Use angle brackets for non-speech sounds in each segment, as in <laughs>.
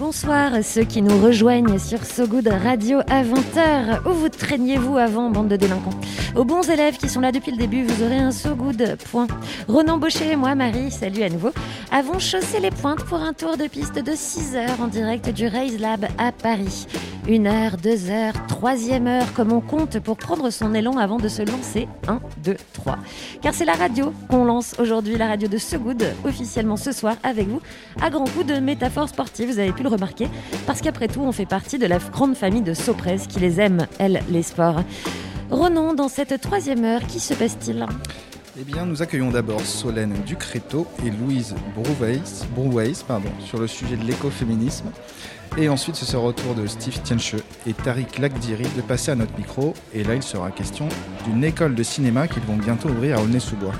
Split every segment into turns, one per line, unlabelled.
Bonsoir ceux qui nous rejoignent sur So Good Radio à 20h. Où vous traîniez-vous avant, bande de délinquants? Aux bons élèves qui sont là depuis le début, vous aurez un So Good. Point. Ronan Baucher et moi, Marie, salut à nouveau, avons chaussé les pointes pour un tour de piste de 6 heures en direct du Raise Lab à Paris. Une heure, deux heures, troisième heure, comme on compte pour prendre son élan avant de se lancer. Un, deux, trois. Car c'est la radio qu'on lance aujourd'hui, la radio de So Good, officiellement ce soir avec vous, à grands coups de métaphores sportives, vous avez pu remarquer, parce qu'après tout, on fait partie de la grande famille de Soprez qui les aime, elles, les sports. Ronan, dans cette troisième heure, qui se passe-t-il?
Eh bien, nous accueillons d'abord Solène Ducréto et Louise Brouweis, sur le sujet de l'écoféminisme. Et ensuite, ce sera au tour de Steve Tienche et Tariq Lakdiri de passer à notre micro. Et là, il sera question d'une école de cinéma qu'ils vont bientôt ouvrir à Aulnay-sous-Bois.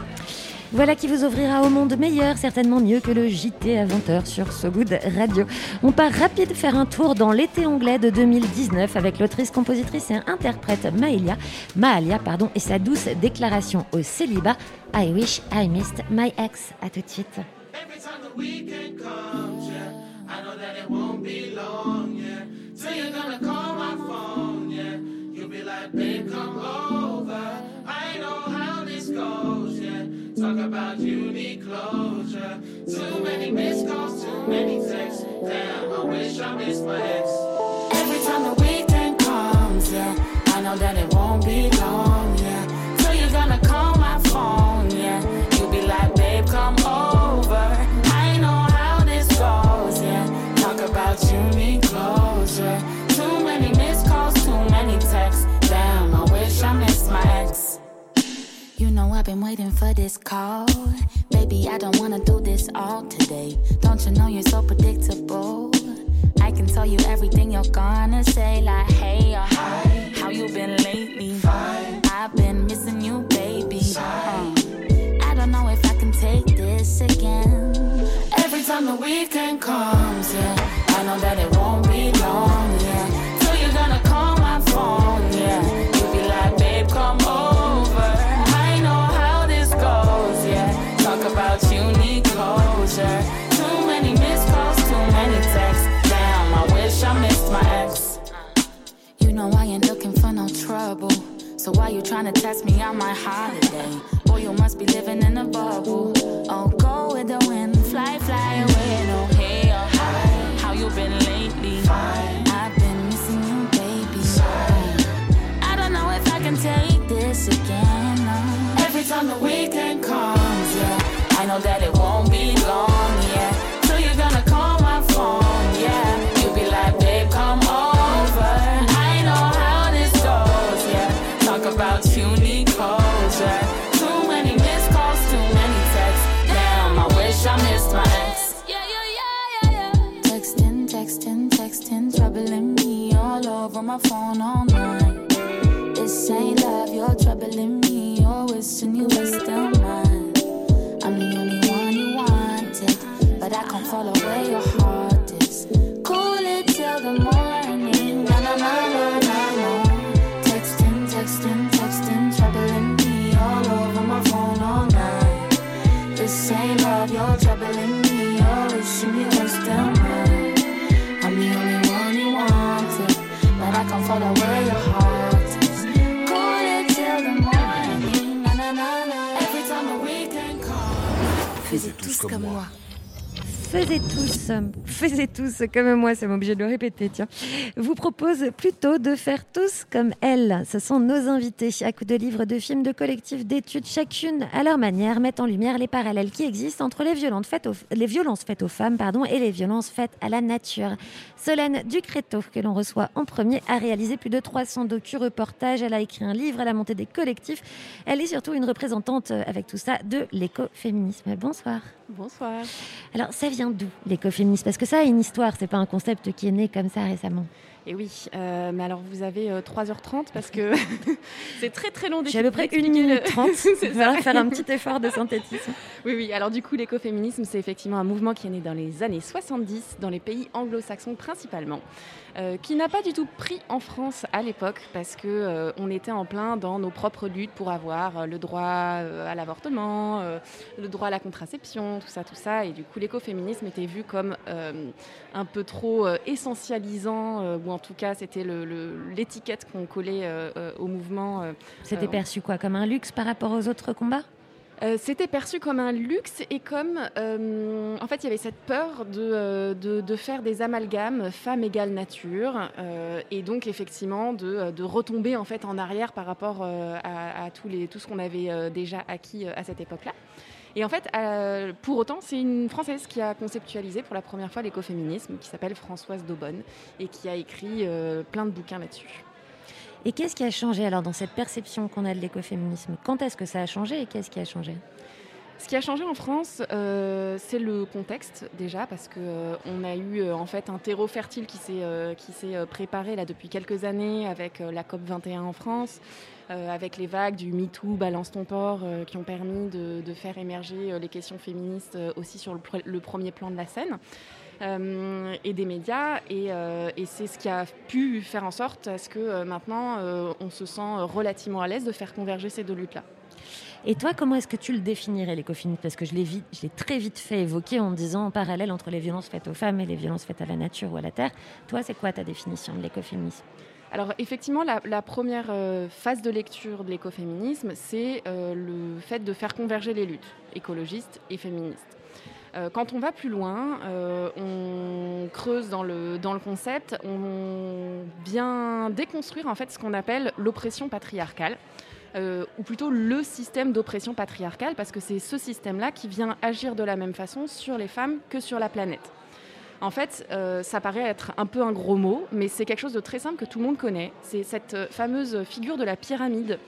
Voilà qui vous ouvrira au monde meilleur, certainement mieux que le JT à 20h sur So Good Radio. On part rapide faire un tour dans l'été anglais de 2019 avec l'autrice, compositrice et interprète Maëlia, Mahalia pardon, et sa douce déclaration au célibat I wish I missed my ex. À tout de suite.
Talk about you need closure. Too many missed calls, too many texts. Damn, I wish I missed my ex. Every time the weekend comes, yeah, I know that it won't be
been waiting for this call. Baby, I don't wanna do this all today. Don't you know you're so predictable? I can tell you everything you're gonna say, like hey or hi. How you been lately?
Fine.
I've been missing you, baby. Uh, I don't know if I can take this again.
Every time the weekend comes, yeah, I know that it won't be long, yeah. Till you're gonna call my phone, yeah. Closure. Too many missed calls, too many texts. Damn, I wish I missed my ex.
You know I ain't looking for no trouble. So why you tryna test me on my holiday? Boy, you must be living in a bubble. Oh, go with the wind, fly, fly away. No, hey or hi. How you been lately?
Fine.
I've been missing you, baby. I don't know if I can take this again. no.
Every time the weekend comes, I know that it won't be long, yeah. Till you're gonna call my phone, yeah. You'll be like, babe, come over. I know how this goes, yeah. Talk about you need closure. Too many missed calls, too many texts. Damn, I wish I missed my ex.
Yeah, yeah, yeah, yeah, yeah. Texting, texting, texting, troubling me all over my phone all night. This ain't love, you're troubling me. You're wishing you were still mine.
Comme moi.
Faisez tous, faisez tous comme moi, ça m'oblige de le répéter, tiens. Vous propose plutôt de faire tous comme elle. Ce sont nos invités, à coups de livres, de films, de collectifs, d'études, chacune à leur manière, mettent en lumière les parallèles qui existent entre les violences faites aux, les violences faites aux femmes pardon, et les violences faites à la nature. Solène Ducréto, que l'on reçoit en premier, a réalisé plus de 300 docu-reportages. Elle a écrit un livre, elle a monté des collectifs. Elle est surtout une représentante, euh, avec tout ça, de l'écoféminisme. Bonsoir.
Bonsoir.
Alors, ça vient d'où l'écoféminisme? Parce que ça a une histoire, c'est pas un concept qui est né comme ça récemment.
Et oui, euh, mais alors vous avez euh, 3h30 parce que <laughs> <laughs> c'est très très long
J'ai à peu près
d'expliquer
1 minute
le-
30. <laughs>
C'est
Il va faire un petit effort de synthétisme.
Oui, oui. Alors du coup, l'écoféminisme, c'est effectivement un mouvement qui est né dans les années 70, dans les pays anglo-saxons principalement, euh, qui n'a pas du tout pris en France à l'époque parce que euh, on était en plein dans nos propres luttes pour avoir euh, le droit à l'avortement, le droit à la contraception, tout ça, tout ça. Et du coup, l'écoféminisme était vu comme un peu trop essentialisant, ou en tout cas, c'était le- le- l'étiquette qu'on collait au mouvement.
C'était perçu quoi Comme un luxe par rapport aux autres combats?
Euh, C'était perçu comme un luxe et comme, euh, en fait, il y avait cette peur de, euh, de, faire des amalgames femme égale nature, et donc effectivement de, de retomber en fait en arrière par rapport à, tous les, tout ce qu'on avait déjà acquis à cette époque-là. Et en fait, pour autant, c'est une Française qui a conceptualisé pour la première fois l'écoféminisme, qui s'appelle Françoise Daubonne, et qui a écrit plein de bouquins là-dessus.
Et qu'est-ce qui a changé alors dans cette perception qu'on a de l'écoféminisme? Quand est-ce que ça a changé et qu'est-ce qui a changé?
Ce qui a changé en France, euh, c'est le contexte déjà, parce que euh, on a eu euh, en fait un terreau fertile qui s'est préparé là depuis quelques années avec la COP 21 en France, avec les vagues du MeToo, Balance ton port, qui ont permis de, faire émerger les questions féministes aussi sur le premier plan de la scène. Euh, et des médias et, euh, et c'est ce qui a pu faire en sorte à ce que euh, maintenant on se sent relativement à l'aise de faire converger ces deux luttes là.
Et toi, comment est-ce que tu le définirais, l'écoféminisme Parce que je l'ai vite- je l'ai très vite fait évoquer en disant en parallèle entre les violences faites aux femmes et les violences faites à la nature ou à la terre. Toi, c'est quoi ta définition de l'écoféminisme?
Alors effectivement, la, la première euh, phase de lecture de l'écoféminisme, c'est euh, le fait de faire converger les luttes écologistes et féministes. Euh, quand on va plus loin, euh, on creuse dans le, concept, on vient déconstruire en fait ce qu'on appelle l'oppression patriarcale. euh, ou plutôt le système d'oppression patriarcale, parce que c'est ce système-là qui vient agir de la même façon sur les femmes que sur la planète. En fait, ça paraît être un peu un gros mot, mais c'est quelque chose de très simple que tout le monde connaît. C'est cette fameuse figure de la pyramide,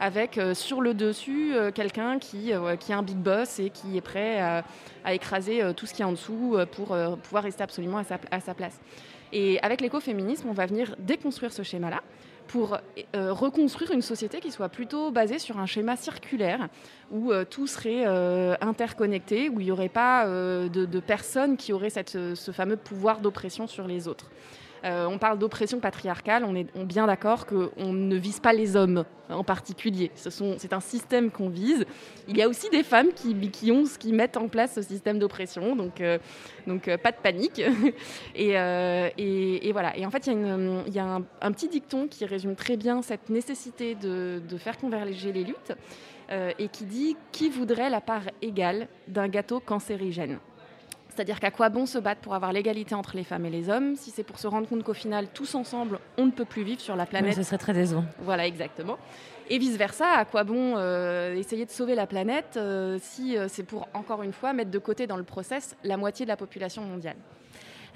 avec euh, sur le dessus euh, quelqu'un qui, euh, qui est un big boss et qui est prêt à, écraser tout ce qui est en dessous pour pouvoir rester absolument à sa, place. Et avec l'écoféminisme, on va venir déconstruire ce schéma-là pour reconstruire une société qui soit plutôt basée sur un schéma circulaire, où tout serait interconnecté, où il n'y aurait pas de, personnes qui auraient ce fameux pouvoir d'oppression sur les autres. Euh, on parle d'oppression patriarcale, on est bien d'accord qu'on ne vise pas les hommes en particulier. C'est un système qu'on vise. Il y a aussi des femmes qui, ont, qui mettent en place ce système d'oppression, donc, euh, donc euh, pas de panique. <laughs> et, voilà. Et en fait, il y a, un, petit dicton qui résume très bien cette nécessité de, de faire converger les luttes et qui dit qui voudrait la part égale d'un gâteau cancérigène? C'est-à-dire qu'à quoi bon se battre pour avoir l'égalité entre les femmes et les hommes si c'est pour se rendre compte qu'au final, tous ensemble, on ne peut plus vivre sur la planète
Ce serait très décevant.
voilà, exactement. Et vice-versa, à quoi bon euh, essayer de sauver la planète euh, si euh, c'est pour, encore une fois, mettre de côté dans le process la moitié de la population mondiale?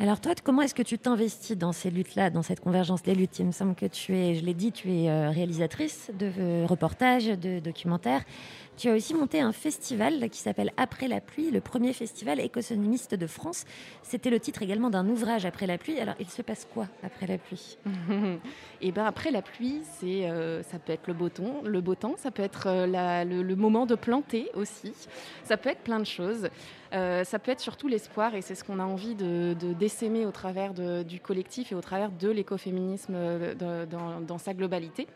Alors toi, comment est-ce que tu t'investis dans ces luttes-là, dans cette convergence des luttes? Il me semble que tu es, je l'ai dit, tu es réalisatrice de reportages, de documentaires. Tu as aussi monté un festival qui s'appelle Après la pluie, le premier festival économiste de France. C'était le titre également d'un ouvrage Après la pluie. Alors, il se passe quoi après la pluie? <laughs>
Et ben après la pluie, c'est euh, ça peut être le beau temps, le beau temps, ça peut être euh, le, moment de planter aussi, ça peut être plein de choses. Euh, ça peut être surtout l'espoir et c'est ce qu'on a envie de, de décémer au travers du collectif et au travers de l'écoféminisme dans, dans sa globalité.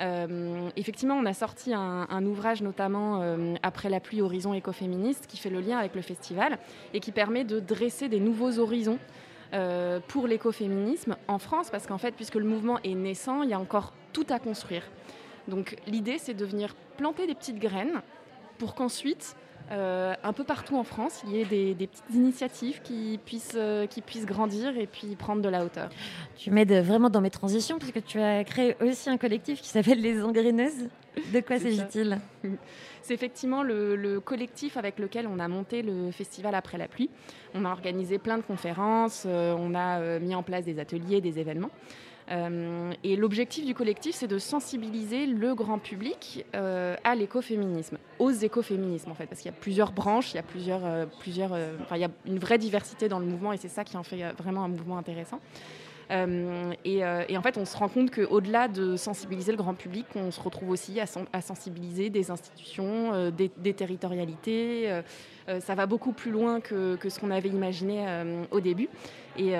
Euh, effectivement, on a sorti un, ouvrage notamment euh, après la pluie Horizon écoféministe qui fait le lien avec le festival et qui permet de dresser des nouveaux horizons euh, pour l'écoféminisme en France, parce qu'en fait, puisque le mouvement est naissant, il y a encore tout à construire. Donc l'idée, c'est de venir planter des petites graines pour qu'ensuite, euh, un peu partout en France, il y ait des, des petites initiatives qui puissent, euh, qui puissent grandir et puis prendre de la hauteur.
Tu m'aides vraiment dans mes transitions puisque tu as créé aussi un collectif qui s'appelle Les Engraineuses. De quoi s'agit-il?
C'est effectivement le, le collectif avec lequel on a monté le festival Après la pluie. On a organisé plein de conférences, euh, on a mis en place des ateliers, des événements. Euh, et l'objectif du collectif, c'est de sensibiliser le grand public euh, à l'écoféminisme, aux écoféminismes en fait, parce qu'il y a plusieurs branches, il y a plusieurs, euh, plusieurs, il y a une vraie diversité dans le mouvement et c'est ça qui en fait vraiment un mouvement intéressant. Euh, et, euh, et en fait, on se rend compte qu'au-delà de sensibiliser le grand public, on se retrouve aussi à, sen- à sensibiliser des institutions, euh, des, territorialités. ça va beaucoup plus loin que, ce qu'on avait imaginé au début. Et,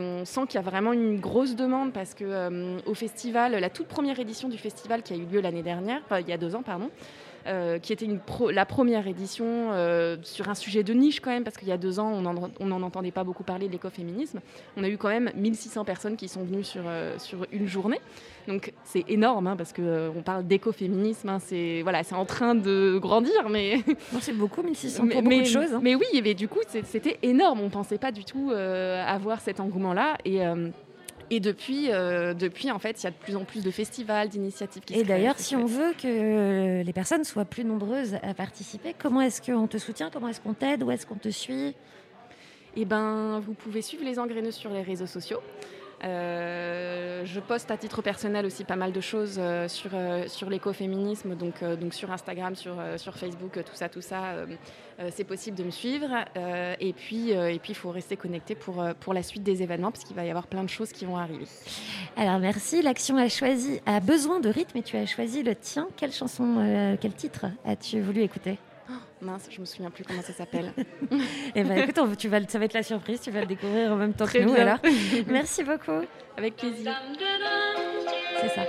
on sent qu'il y a vraiment une grosse demande parce que festival, la toute première édition du festival qui a eu lieu l'année dernière, il y a deux ans, pardon, euh, qui était une pro- la première édition euh, sur un sujet de niche quand même, parce qu'il y a deux ans, on n'en on entendait pas beaucoup parler de l'écoféminisme. On a eu quand même 1600 personnes qui sont venues sur, euh, sur une journée. Donc c'est énorme, hein, parce qu'on parle d'écoféminisme, hein, c'est voilà, en train de grandir, mais...
c'est beaucoup, 1600
mais,
pour beaucoup
mais-
de choses. hein.
Mais oui, mais du coup, c'était énorme. On ne pensait pas du tout avoir cet engouement-là. Et... euh, et depuis, euh, depuis, en fait, il y a de plus en plus de festivals, d'initiatives qui
Et d'ailleurs, si on veut que les personnes soient plus nombreuses à participer, comment est-ce qu'on te soutient Comment est-ce qu'on t'aide Où est-ce qu'on te suit?
Eh ben, vous pouvez suivre les engraineux sur les réseaux sociaux. Euh, je poste à titre personnel aussi pas mal de choses euh, sur, euh, sur l'écoféminisme, donc, donc sur Instagram, sur, sur Facebook, tout ça, tout ça. c'est possible de me suivre. Et puis, et il faut rester connecté pour, pour la suite des événements, parce qu'il va y avoir plein de choses qui vont arriver.
Alors merci, l'action a choisi, a besoin de rythme et tu as choisi le tien. Quelle chanson, quel titre as-tu voulu écouter? <gasps>
Mince, je me souviens plus comment ça s'appelle. <laughs>
Eh ben écoute, on- tu vas, ça va être la surprise, tu vas le découvrir en même temps
Très
que nous
bien.
alors. <laughs> Merci beaucoup.
Avec plaisir.
C'est ça.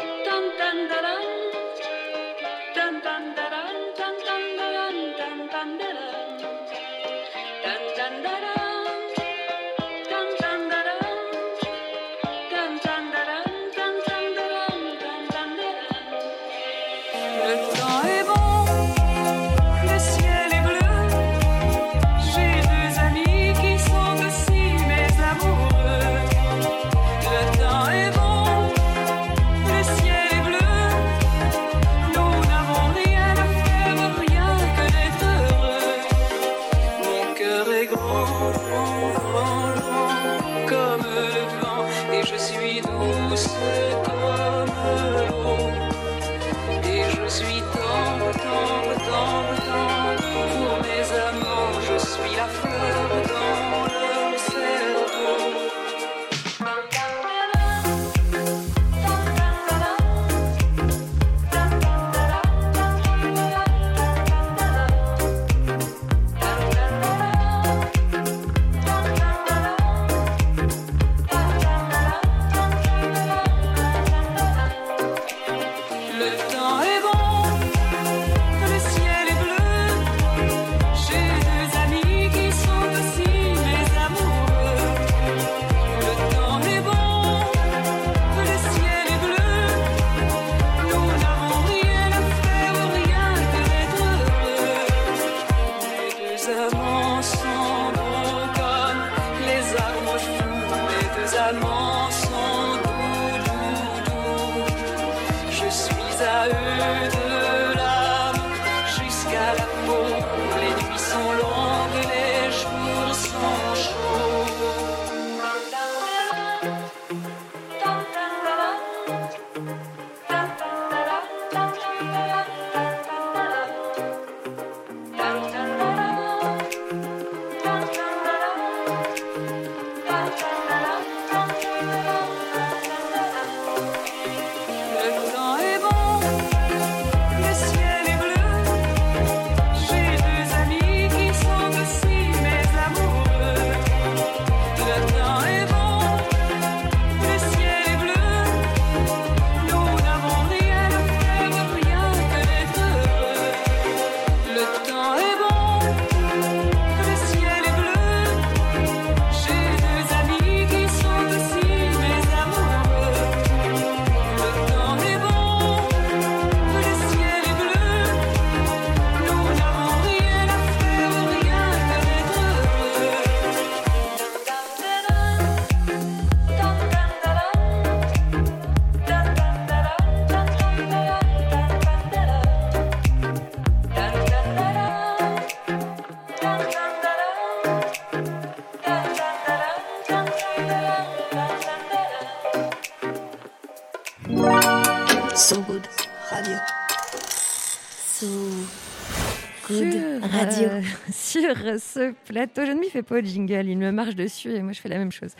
Ce plateau, je ne m'y fais pas au jingle, il me marche dessus et moi je fais la même chose.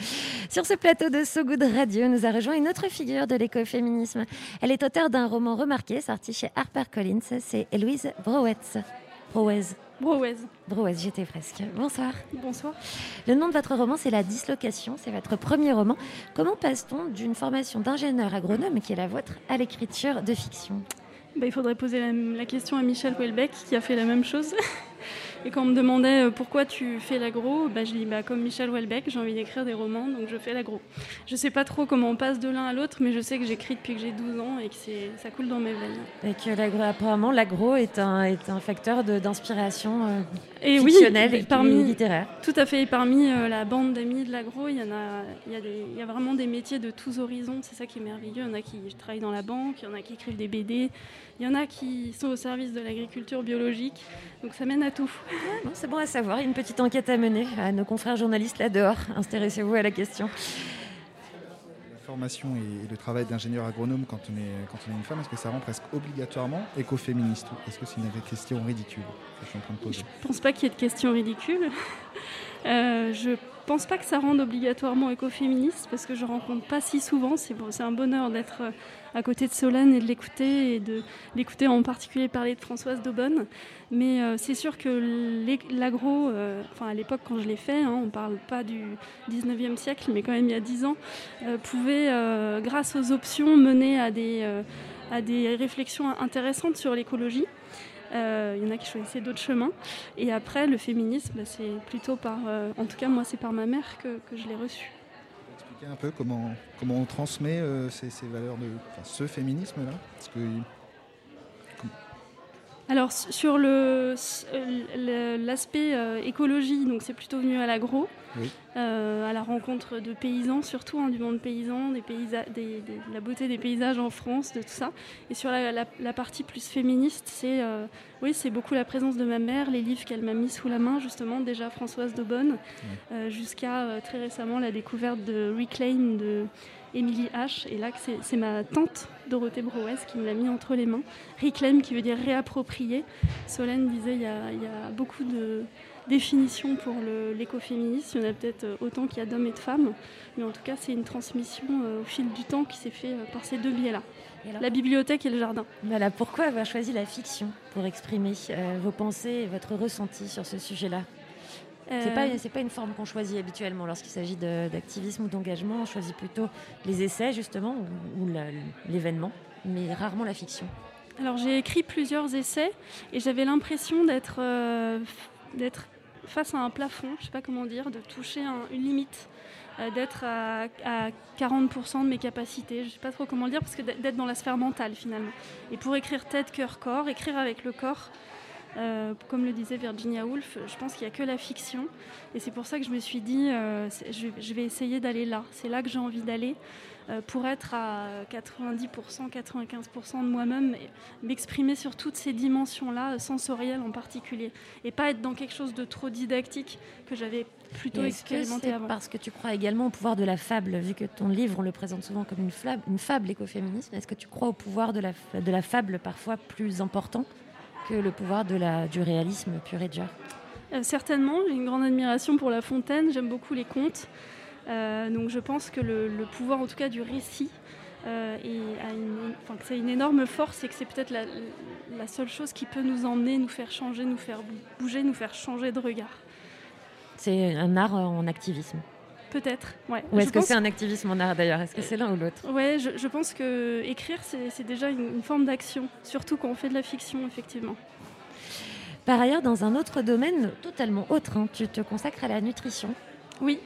Sur ce plateau de So Good Radio, nous a rejoint une autre figure de l'écoféminisme. Elle est auteure d'un roman remarqué, sorti chez HarperCollins. C'est Héloïse Brouetz. Brouez.
Brouez.
Brouez, j'étais presque. Bonsoir.
Bonsoir.
Le nom de votre roman, c'est La Dislocation. C'est votre premier roman. Comment passe-t-on d'une formation d'ingénieur agronome, qui est la vôtre, à l'écriture de fiction?
Bah, il faudrait poser la, la question à Michel Houellebecq qui a fait la même chose. <laughs> Et quand on me demandait euh, pourquoi tu fais l'agro, bah, je dis bah, comme Michel Houellebecq, j'ai envie d'écrire des romans, donc je fais l'agro. Je sais pas trop comment on passe de l'un à l'autre, mais je sais que j'écris depuis que j'ai 12 ans et que ça coule dans mes veines.
Et que l'agro, apparemment, l'agro est un, est un facteur d'inspiration euh,
Et oui,
et
parmi-
littéraire.
Tout à fait. Et parmi euh, la bande d'amis de l'agro, il y en a, il y, a des- il y a vraiment des métiers de tous horizons. C'est ça qui est merveilleux. Il y en a qui travaillent dans la banque, il y en a qui écrivent des BD, il y en a qui sont au service de l'agriculture biologique. Donc ça mène à tout.
C'est bon à savoir. Il y a une petite enquête à mener à nos confrères journalistes là dehors. Intéressez-vous à la question.
Formation et le travail d'ingénieur agronome quand on, est, quand on est une femme, est-ce que ça rend presque obligatoirement écoféministe ou est-ce que c'est une question ridicule je suis
pense pas qu'il y ait de questions ridicules. <laughs> Euh, je pense pas que ça rende obligatoirement écoféministe parce que je rencontre pas si souvent. C'est un bonheur d'être euh, à côté de Solène et de l'écouter et de l'écouter en particulier parler de Françoise Daubonne. Mais euh, c'est sûr que l'agro, euh, enfin à l'époque quand je l'ai fait, hein, on parle pas du 19e siècle, mais quand même il y a 10 ans, euh, pouvait, grâce aux options, mener à des, à des réflexions intéressantes sur l'écologie. Il y en a qui choisissaient d'autres chemins. Et après, le féminisme, bah, c'est plutôt par, en tout cas moi, c'est par ma mère que, que je l'ai reçu.
Un peu comment, comment on transmet euh, ces, valeurs de ce féminisme-là Parce que
Alors sur le- euh, l'aspect euh, écologie, donc c'est plutôt venu à l'agro,
Oui.
euh, à la rencontre de paysans surtout, hein, du monde paysan, des paysa- des- des- de la beauté des paysages en France, de tout ça. Et sur la, la- la partie plus féministe, c'est euh, oui, c'est beaucoup la présence de ma mère, les livres qu'elle m'a mis sous la main justement, déjà Françoise Daubonne, jusqu'à très récemment la découverte de Reclaim de Émilie H. Et là, c'est ma tante Dorothée Brouès qui me l'a mis entre les mains. Reclaim qui veut dire réapproprier. Solène disait il y a, il y a beaucoup de définitions pour l'écoféminisme. Il y en a peut-être euh, autant qu'il y a d'hommes et de femmes. Mais en tout cas, c'est une transmission euh, au fil du temps qui s'est fait euh, par ces deux biais-là. La bibliothèque et le jardin.
Voilà, pourquoi avoir choisi la fiction pour exprimer euh, vos pensées et votre ressenti sur ce sujet-là? C'est
Euh,
pas, c'est pas une forme qu'on choisit habituellement lorsqu'il s'agit de- d'activisme ou d'engagement. On choisit plutôt les essais, justement, ou, l'événement, mais rarement la fiction.
Alors j'ai écrit plusieurs essais et j'avais l'impression d'être euh, face à un plafond, je sais pas comment dire, de toucher un- une limite, euh, d'être à, à 40% de mes capacités, je sais pas trop comment le dire, parce que d'être dans la sphère mentale finalement. Et pour écrire tête, cœur, corps, écrire avec le corps, euh, comme le disait Virginia Woolf, je pense qu'il n'y a que la fiction. Et c'est pour ça que je me suis dit, euh, je, je vais essayer d'aller là. C'est là que j'ai envie d'aller euh, pour être à 90%, 95% de moi-même, m'exprimer sur toutes ces dimensions-là, sensorielles en particulier. Et pas être dans quelque chose de trop didactique que j'avais plutôt
que
expérimenté avant.
parce que tu crois également au pouvoir de la fable, vu que ton livre, on le présente souvent comme une, fla- une fable écoféministe, est-ce que tu crois au pouvoir de la, f- de la fable parfois plus important? Que le pouvoir de la, du réalisme pur et dur
Euh, certainement, j'ai une grande admiration pour La Fontaine, j'aime beaucoup les contes. Euh, donc je pense que le, le pouvoir, en tout cas, du récit, euh, a une, enfin, que c'est une énorme force et que c'est peut-être la, la seule chose qui peut nous emmener, nous faire changer, nous faire bouger, nous faire changer de regard.
C'est un art en activisme.
Peut-être, ouais.
Ou est-ce que
pense-
c'est un activisme en art d'ailleurs? Est-ce que c'est l'un ou l'autre?
Ouais, je, je pense que écrire, c'est déjà une, une forme d'action, surtout quand on fait de la fiction, effectivement.
Par ailleurs, dans un autre domaine totalement autre, hein, tu te consacres à la nutrition.
Oui.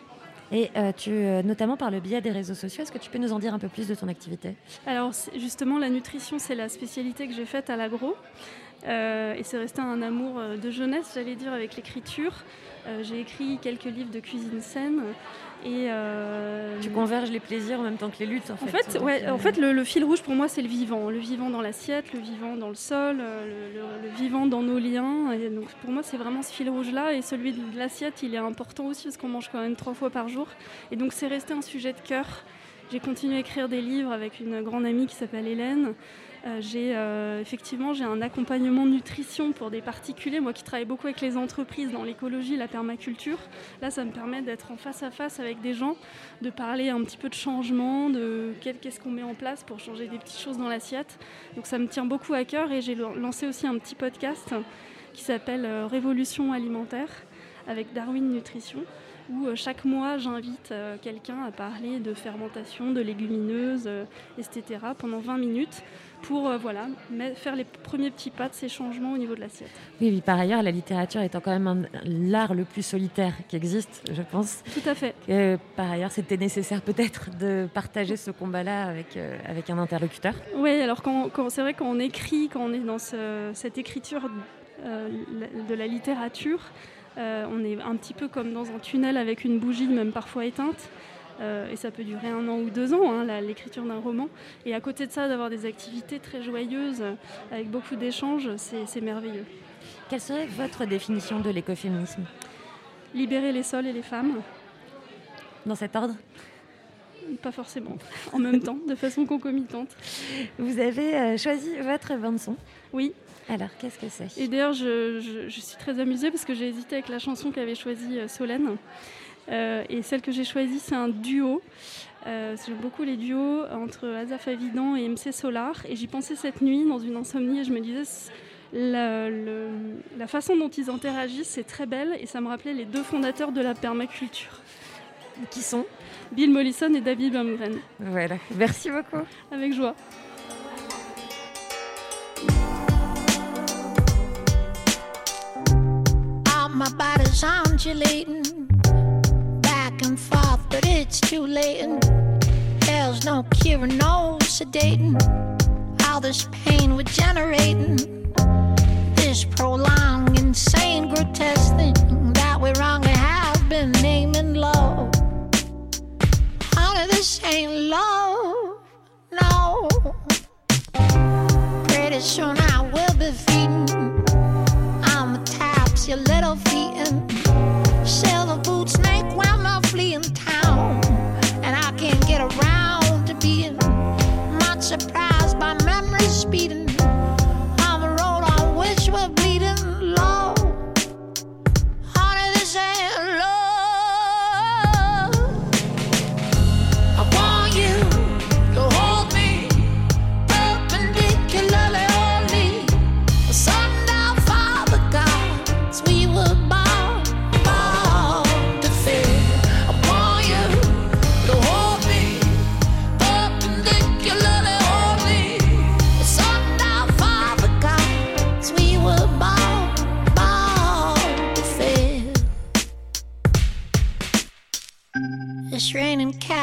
Et euh, tu, euh, notamment par le biais des réseaux sociaux, est-ce que tu peux nous en dire un peu plus de ton activité?
Alors justement, la nutrition, c'est la spécialité que j'ai faite à l'agro. Euh, et c'est resté un amour euh, de jeunesse, j'allais dire, avec l'écriture. Euh, j'ai écrit quelques livres de cuisine saine. Et euh,
Tu converges les plaisirs en même temps que les luttes, en
En
fait.
ouais, en fait le, le fil rouge pour moi, c'est le vivant. Le vivant dans l'assiette, le vivant dans le sol, le, le- le vivant dans nos liens. Et donc pour moi, c'est vraiment ce fil rouge-là. Et celui de l'assiette, il est important aussi parce qu'on mange quand même trois fois par jour. Et donc c'est resté un sujet de cœur j'ai continué à écrire des livres avec une grande amie qui s'appelle Hélène. Euh, j'ai euh, effectivement j'ai un accompagnement nutrition pour des particuliers, moi qui travaille beaucoup avec les entreprises dans l'écologie, la permaculture. Là, ça me permet d'être en face à face avec des gens, de parler un petit peu de changement, de qu'est-ce qu'on met en place pour changer des petites choses dans l'assiette. Donc ça me tient beaucoup à cœur et j'ai lancé aussi un petit podcast qui s'appelle euh, Révolution alimentaire avec Darwin Nutrition où chaque mois j'invite quelqu'un à parler de fermentation, de légumineuses, etc. pendant 20 minutes pour euh, voilà, faire les premiers petits pas de ces changements au niveau de l'assiette.
Oui, oui, par ailleurs, la littérature étant quand même l'art le plus solitaire qui existe, je pense.
Tout à fait.
que, par ailleurs, c'était nécessaire peut-être de partager ce combat-là avec, euh, avec un interlocuteur.
Oui, alors quand, quand- c'est vrai quand on écrit, quand on est dans ce- cette écriture euh, de la littérature, euh, on est un petit peu comme dans un tunnel avec une bougie, même parfois éteinte. Euh, et ça peut durer un an ou deux ans, hein, l'écriture d'un roman. Et à côté de ça, d'avoir des activités très joyeuses, avec beaucoup d'échanges, c'est merveilleux.
Quelle serait votre définition de l'écoféminisme?
Libérer les sols et les femmes
Dans cet ordre?
Pas forcément, <laughs> en même temps, de façon concomitante.
Vous avez euh, choisi votre bande-son
Oui.
Alors, qu'est-ce que c'est?
Et d'ailleurs, je, je- je suis très amusée parce que j'ai hésité avec la chanson qu'avait choisie euh, Solène. Euh, et celle que j'ai choisie, c'est un duo. Euh, J'aime beaucoup les duos entre Azaf Avidan et MC Solar. Et j'y pensais cette nuit dans une insomnie et je me disais, la, le- la façon dont ils interagissent, c'est très belle. Et ça me rappelait les deux fondateurs de la permaculture.
Qui sont?
Bill Mollison et David Baumgren.
Voilà, merci beaucoup.
Avec joie.
My body's undulating but it's too late. And there's no cure, no sedating. All this pain we're generating, this prolonged, insane, grotesque thing that we wrongly have been naming love. Honey, this ain't love, no. Pretty soon I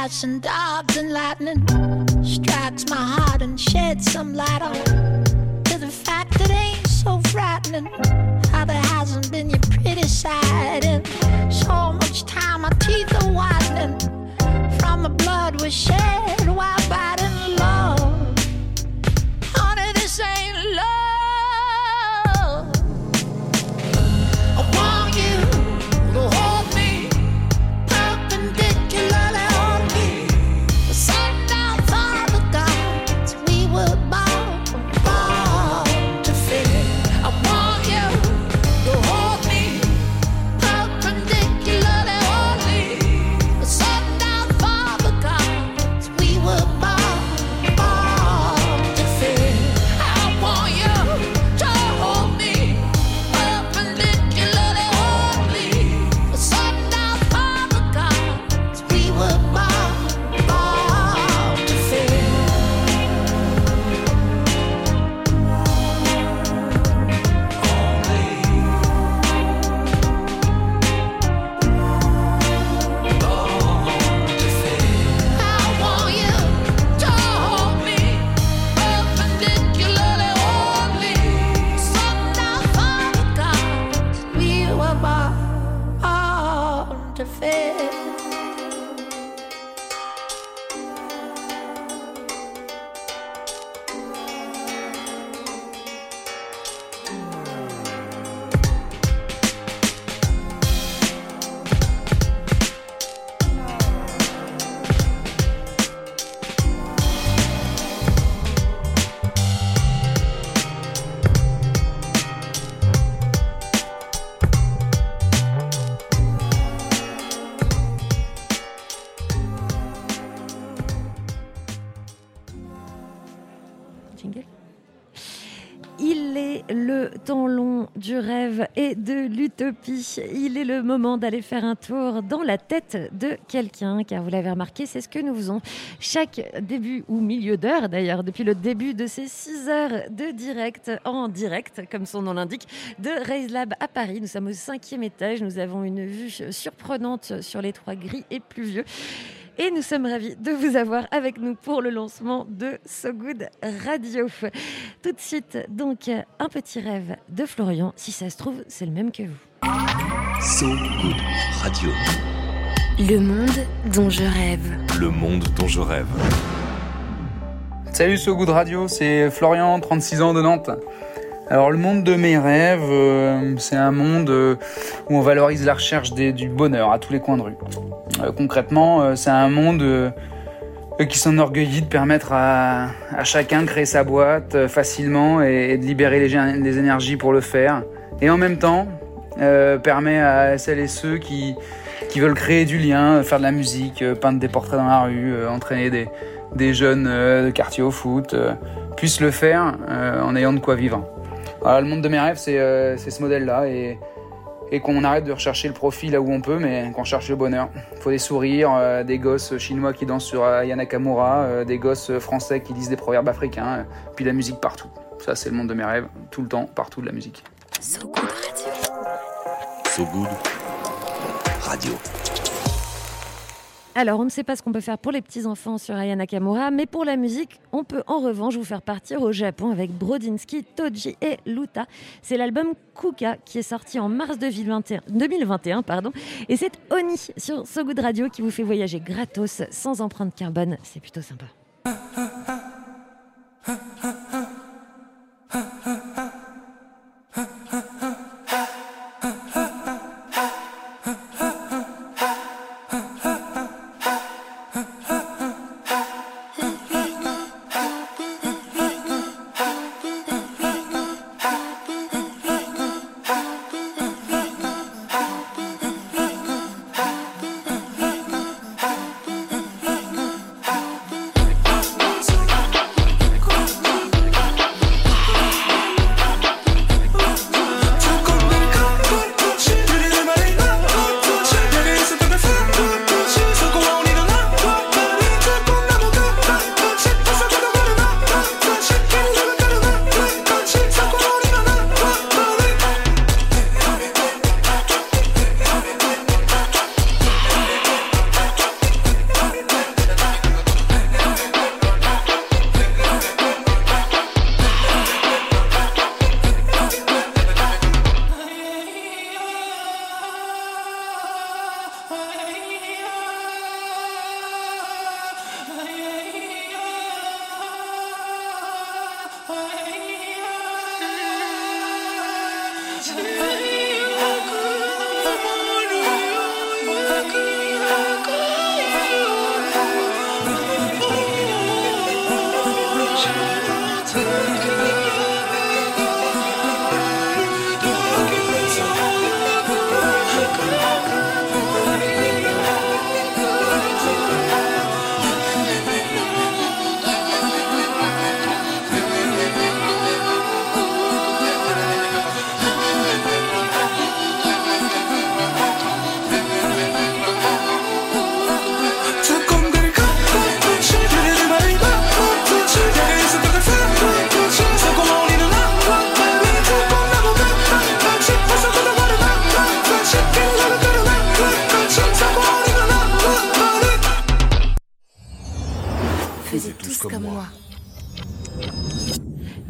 cats and dogs and lightning strikes my heart and sheds some light on to the fact that ain't so frightening. How there hasn't been your pretty side in so much time. My teeth are whitening from the blood we shed
et de l'utopie. Il est le moment d'aller faire un tour dans la tête de quelqu'un, car vous l'avez remarqué, c'est ce que nous faisons chaque début ou milieu d'heure d'ailleurs, depuis le début de ces 6 heures de direct, en direct, comme son nom l'indique, de Raise Lab à Paris. Nous sommes au cinquième étage, nous avons une vue surprenante sur les trois gris et pluvieux. Et nous sommes ravis de vous avoir avec nous pour le lancement de So Good Radio. Tout de suite, donc, un petit rêve de Florian. Si ça se trouve, c'est le même que vous.
So Good Radio.
Le monde dont je rêve.
Le monde dont je rêve.
Salut So Good Radio, c'est Florian, 36 ans de Nantes. Alors le monde de mes rêves, euh, c'est un monde euh, où on valorise la recherche du bonheur à tous les coins de rue. Euh, concrètement, c'est un monde qui s'enorgueillit de permettre à, chacun de créer sa boîte facilement et, de libérer les, énergies pour le faire. Et en même temps, permet à celles et ceux qui, veulent créer du lien, faire de la musique, peindre des portraits dans la rue, entraîner des, des jeunes de quartier au foot, puissent le faire en ayant de quoi vivre. Voilà, le monde de mes rêves, c'est euh, c'est ce modèle-là et, et qu'on arrête de rechercher le profit là où on peut, mais qu'on cherche le bonheur. Il faut des sourires, euh, des gosses chinois qui dansent sur Aya Nakamura, euh, des gosses français qui lisent des proverbes africains, euh, puis de la musique partout. Ça, c'est le monde de mes rêves, tout le temps, partout de la musique.
So Good Radio.
So Good Radio.
Alors, on ne sait pas ce qu'on peut faire pour les petits-enfants sur Aya Nakamura, mais pour la musique, on peut en revanche vous faire partir au Japon avec Brodinski, Toji et Luta. C'est l'album Kuka qui est sorti en mars 2021, 2021 pardon, et c'est Oni sur So Good Radio qui vous fait voyager gratos, sans empreinte carbone. C'est plutôt sympa.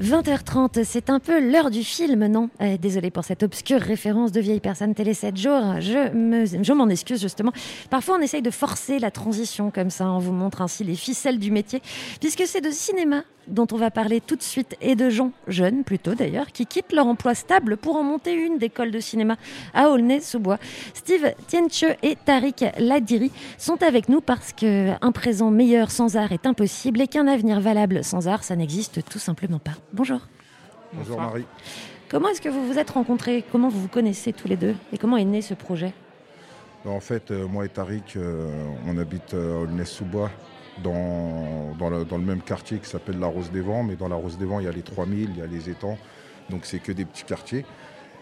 20h30, c'est un peu l'heure du film, non? Euh, Désolée pour cette obscure référence de vieille personne télé 7 jours. Je je m'en excuse justement. Parfois, on essaye de forcer la transition comme ça. On vous montre ainsi les ficelles du métier, puisque c'est de cinéma dont on va parler tout de suite et de gens jeunes plutôt d'ailleurs qui quittent leur emploi stable pour en monter une d'école de cinéma à Aulnay-sous-Bois. Steve Tienche et Tariq Ladiri sont avec nous parce que un présent meilleur sans art est impossible et qu'un avenir valable sans art, ça n'existe tout simplement pas. Bonjour.
Bonjour Marie.
Comment est-ce que vous vous êtes rencontrés? Comment vous vous connaissez tous les deux? Et comment est né ce projet?
En fait, euh, moi et Tariq, euh, on habite euh, à Aulnay-sous-Bois
dans, le, même quartier qui s'appelle la Rose des Vents, mais dans la Rose des Vents, il y a les 3000, il y a les étangs, donc c'est que des petits quartiers.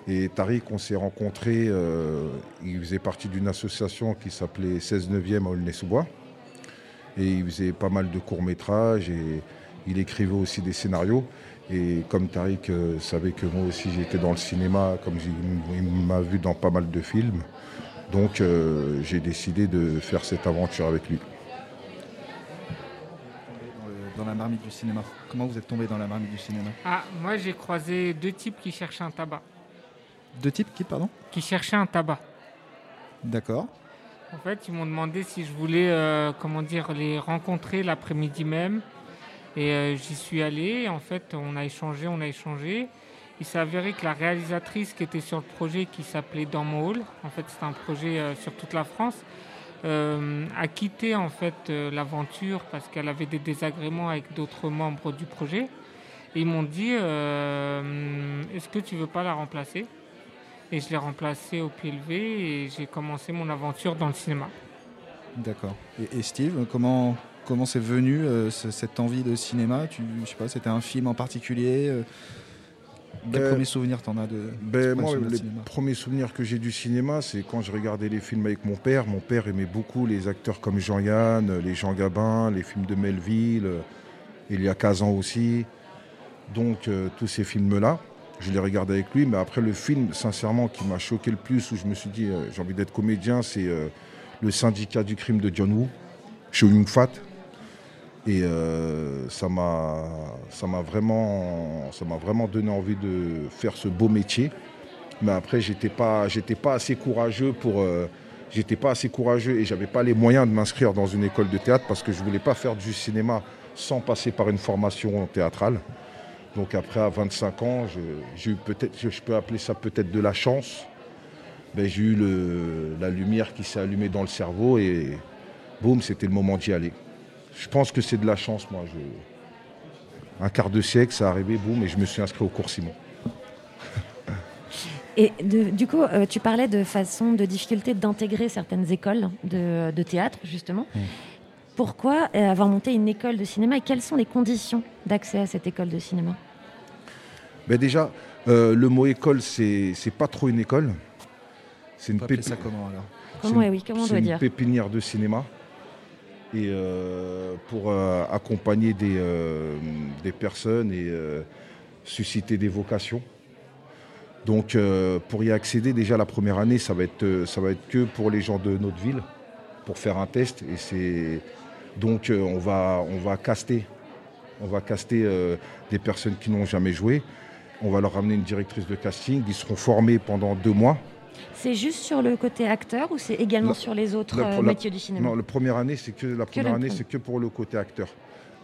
Et Tariq, on s'est rencontrés, euh, il faisait partie d'une association qui s'appelait 16 9e à Aulnay-sous-Bois. Et il faisait pas mal de courts-métrages et il écrivait aussi des scénarios. Et comme Tariq euh, savait que moi aussi j'étais dans le cinéma, comme il m'a vu dans pas mal de films, donc euh, j'ai décidé de faire cette aventure avec lui.
Dans, la marmite du cinéma. Comment vous êtes tombé dans la marmite du cinéma
Ah, moi j'ai croisé deux types qui cherchaient un tabac.
Deux types qui, pardon
Qui cherchaient un tabac.
D'accord.
En fait, ils m'ont demandé si je voulais, euh, comment dire, les rencontrer l'après-midi même. Et euh, j'y suis allé. En fait, on a échangé, on a échangé. Il s'est avéré que la réalisatrice qui était sur le projet, qui s'appelait Dans mon hall, en fait, c'est un projet euh, sur toute la France, euh, a quitté en fait euh, l'aventure parce qu'elle avait des désagréments avec d'autres membres du projet. Et ils m'ont dit, euh, est-ce que tu veux pas la remplacer? Et je l'ai remplacée au levé et j'ai commencé mon aventure dans le cinéma.
D'accord. Et, Steve, comment comment c'est venu ce- cette envie de cinéma? Tu, sais pas, c'était un film en particulier euh, Quel
Ben,
premier souvenir t'en as de
Ben, moi,
cinéma
premiers souvenirs que j'ai du cinéma, c'est quand je regardais les films avec mon père. Mon père aimait beaucoup les acteurs comme Jean-Yann, les Jean Gabin, les films de Melville, euh, Elia Kazan aussi. Donc, euh, tous ces films-là, je les regardais avec lui. Mais après, le film, sincèrement, qui m'a choqué le plus, où je me suis dit, euh, j'ai envie d'être comédien, c'est euh, Le syndicat du crime de John Woo, Cho Yun Fat. Et euh, ça m'a vraiment vraiment donné envie de faire ce beau métier. Mais après j'étais pas pas assez courageux pour euh, j'étais pas assez courageux et j'avais pas les moyens de m'inscrire dans une école de théâtre parce que je voulais pas faire du cinéma sans passer par une formation théâtrale. Donc après à 25 ans, j'ai eu peut-être je peux appeler ça peut-être de la chance. Ben, j'ai eu le- la lumière qui s'est allumée dans le cerveau et boum, c'était le moment d'y aller. Je pense que c'est de la chance, moi. Je... Un quart de siècle, ça arrivé, boum, et je me suis inscrit au cours Simon. <laughs>
Et de- du coup, euh, tu parlais de façon, de difficulté d'intégrer certaines écoles de, de théâtre, justement. Pourquoi euh, avoir monté une école de cinéma et quelles sont les conditions d'accès à cette école de cinéma?
Ben déjà, euh, le mot école, c'est pas trop une école. C'est une
comment, alors?
Comment,
une-
oui, comment on
c'est
doit
une
dire?
pépinière de cinéma. Et euh, pour euh, accompagner des, euh, des personnes et susciter des vocations. Donc pour y accéder, déjà la première année, ça va être, ça va être que pour les gens de notre ville, pour faire un test. Et donc on va, on va caster, on va caster des personnes qui n'ont jamais joué. On va leur ramener une directrice de casting. Ils seront formés pendant deux mois.
C'est juste sur le côté acteur ou c'est également
La-
sur les autres
la-
euh,
la-
métiers du cinéma
Non, la première année, c'est que la première année, c'est que pour le côté acteur.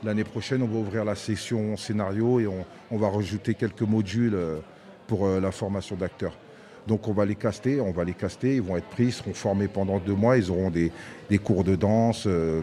L'année prochaine, on va ouvrir la section scénario et on, on va rajouter quelques modules euh, pour euh, la formation d'acteurs. Donc on va les caster, on va les caster, ils vont être pris, ils seront formés pendant deux mois, ils auront des, des cours de danse, euh,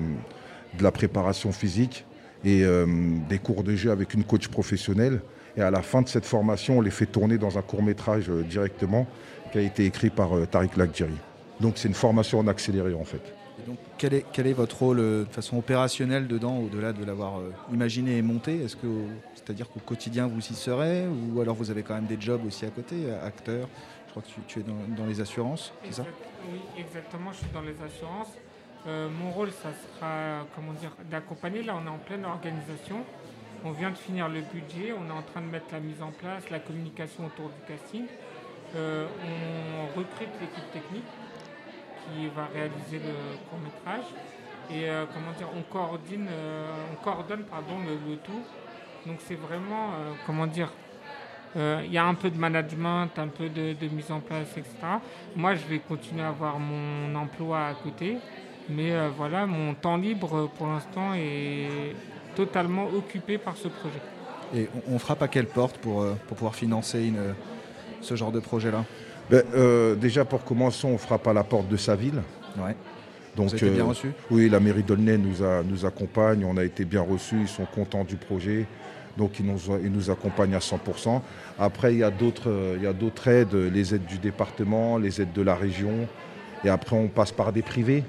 de la préparation physique et euh, des cours de jeu avec une coach professionnelle. Et à la fin de cette formation, on les fait tourner dans un court métrage euh, directement qui a été écrit par euh, Tariq Lakdiri. Donc c'est une formation en accéléré en fait.
Et donc, quel est, quel est votre rôle euh, de façon opérationnelle dedans, au-delà de l'avoir euh, imaginé et monté? Est-ce que, c'est-à-dire qu'au quotidien vous y serez, ou alors vous avez quand même des jobs aussi à côté, acteur? Je crois que tu, tu es dans, dans les assurances, c'est ça?
Oui, exactement, je suis dans les assurances. Euh, mon rôle, ça sera comment dire, d'accompagner. Là, on est en pleine organisation. On vient de finir le budget, on est en train de mettre la mise en place, la communication autour du casting. Euh, on recrute l'équipe technique qui va réaliser le court métrage. Et euh, comment dire, on coordonne, euh, on coordonne pardon, le, tout. Donc c'est vraiment, comment dire, il y a un peu de management, un peu de, de mise en place, etc. Moi, je vais continuer à avoir mon emploi à côté. Mais voilà, mon temps libre pour l'instant est totalement occupé par ce projet.
Et on, frappe à quelle porte pour, pour pouvoir financer une, ce genre de projet-là
Ben, euh, déjà pour commencer, on frappe à la porte de sa ville.
Ouais.
Donc,
Vous avez été bien
euh,
reçus
Oui, la mairie d'Aulnay nous, a- nous accompagne, on a été bien reçus, ils sont contents du projet. Donc ils nous, ils nous accompagnent à 100%. Après, il y a d'autres euh, il y a d'autres aides, les aides du département, les aides de la région. Et après, on passe par des privés.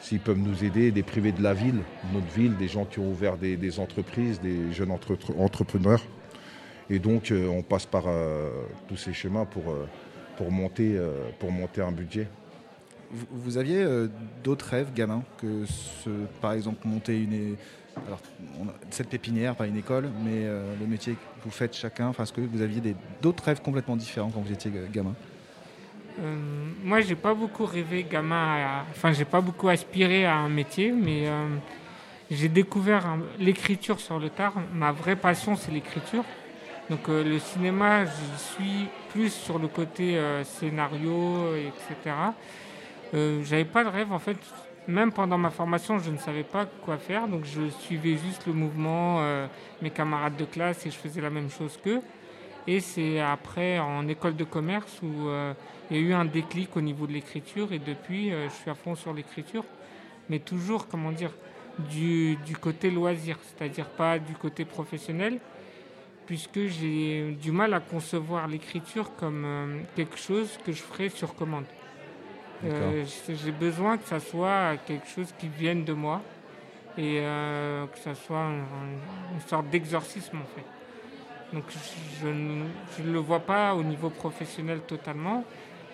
s'ils peuvent nous aider, des privés de la ville, de notre ville, des gens qui ont ouvert des, des entreprises, des jeunes entre- entrepreneurs. Et donc, euh, on passe par euh, tous ces chemins pour, euh, pour, monter, euh, pour monter un budget.
Vous, vous aviez euh, d'autres rêves, gamin, que ce, par exemple monter une, alors, on a- cette pépinière, pas une école, mais euh, le métier que vous faites chacun. Enfin, est-ce que vous aviez des- d'autres rêves complètement différents quand vous étiez gamin?
Euh, moi, j'ai pas beaucoup rêvé gamin, à- enfin, j'ai pas beaucoup aspiré à un métier, mais euh, j'ai découvert un- l'écriture sur le tard. Ma vraie passion, c'est l'écriture. Donc, euh, le cinéma, j'y suis plus sur le côté euh, scénario, etc. Euh, J'avais pas de rêve, en fait. Même pendant ma formation, je ne savais pas quoi faire, donc je suivais juste le mouvement, euh, mes camarades de classe, et je faisais la même chose qu'eux. Et c'est après, en école de commerce, où euh, il y a eu un déclic au niveau de l'écriture. Et depuis, euh, je suis à fond sur l'écriture. Mais toujours, comment dire, du, du côté loisir, c'est-à-dire pas du côté professionnel, puisque j'ai du mal à concevoir l'écriture comme euh, quelque chose que je ferais sur commande. Euh, j'ai besoin que ça soit quelque chose qui vienne de moi et euh, que ça soit un- un- une sorte d'exorcisme en fait. Donc je, je ne le vois pas au niveau professionnel totalement.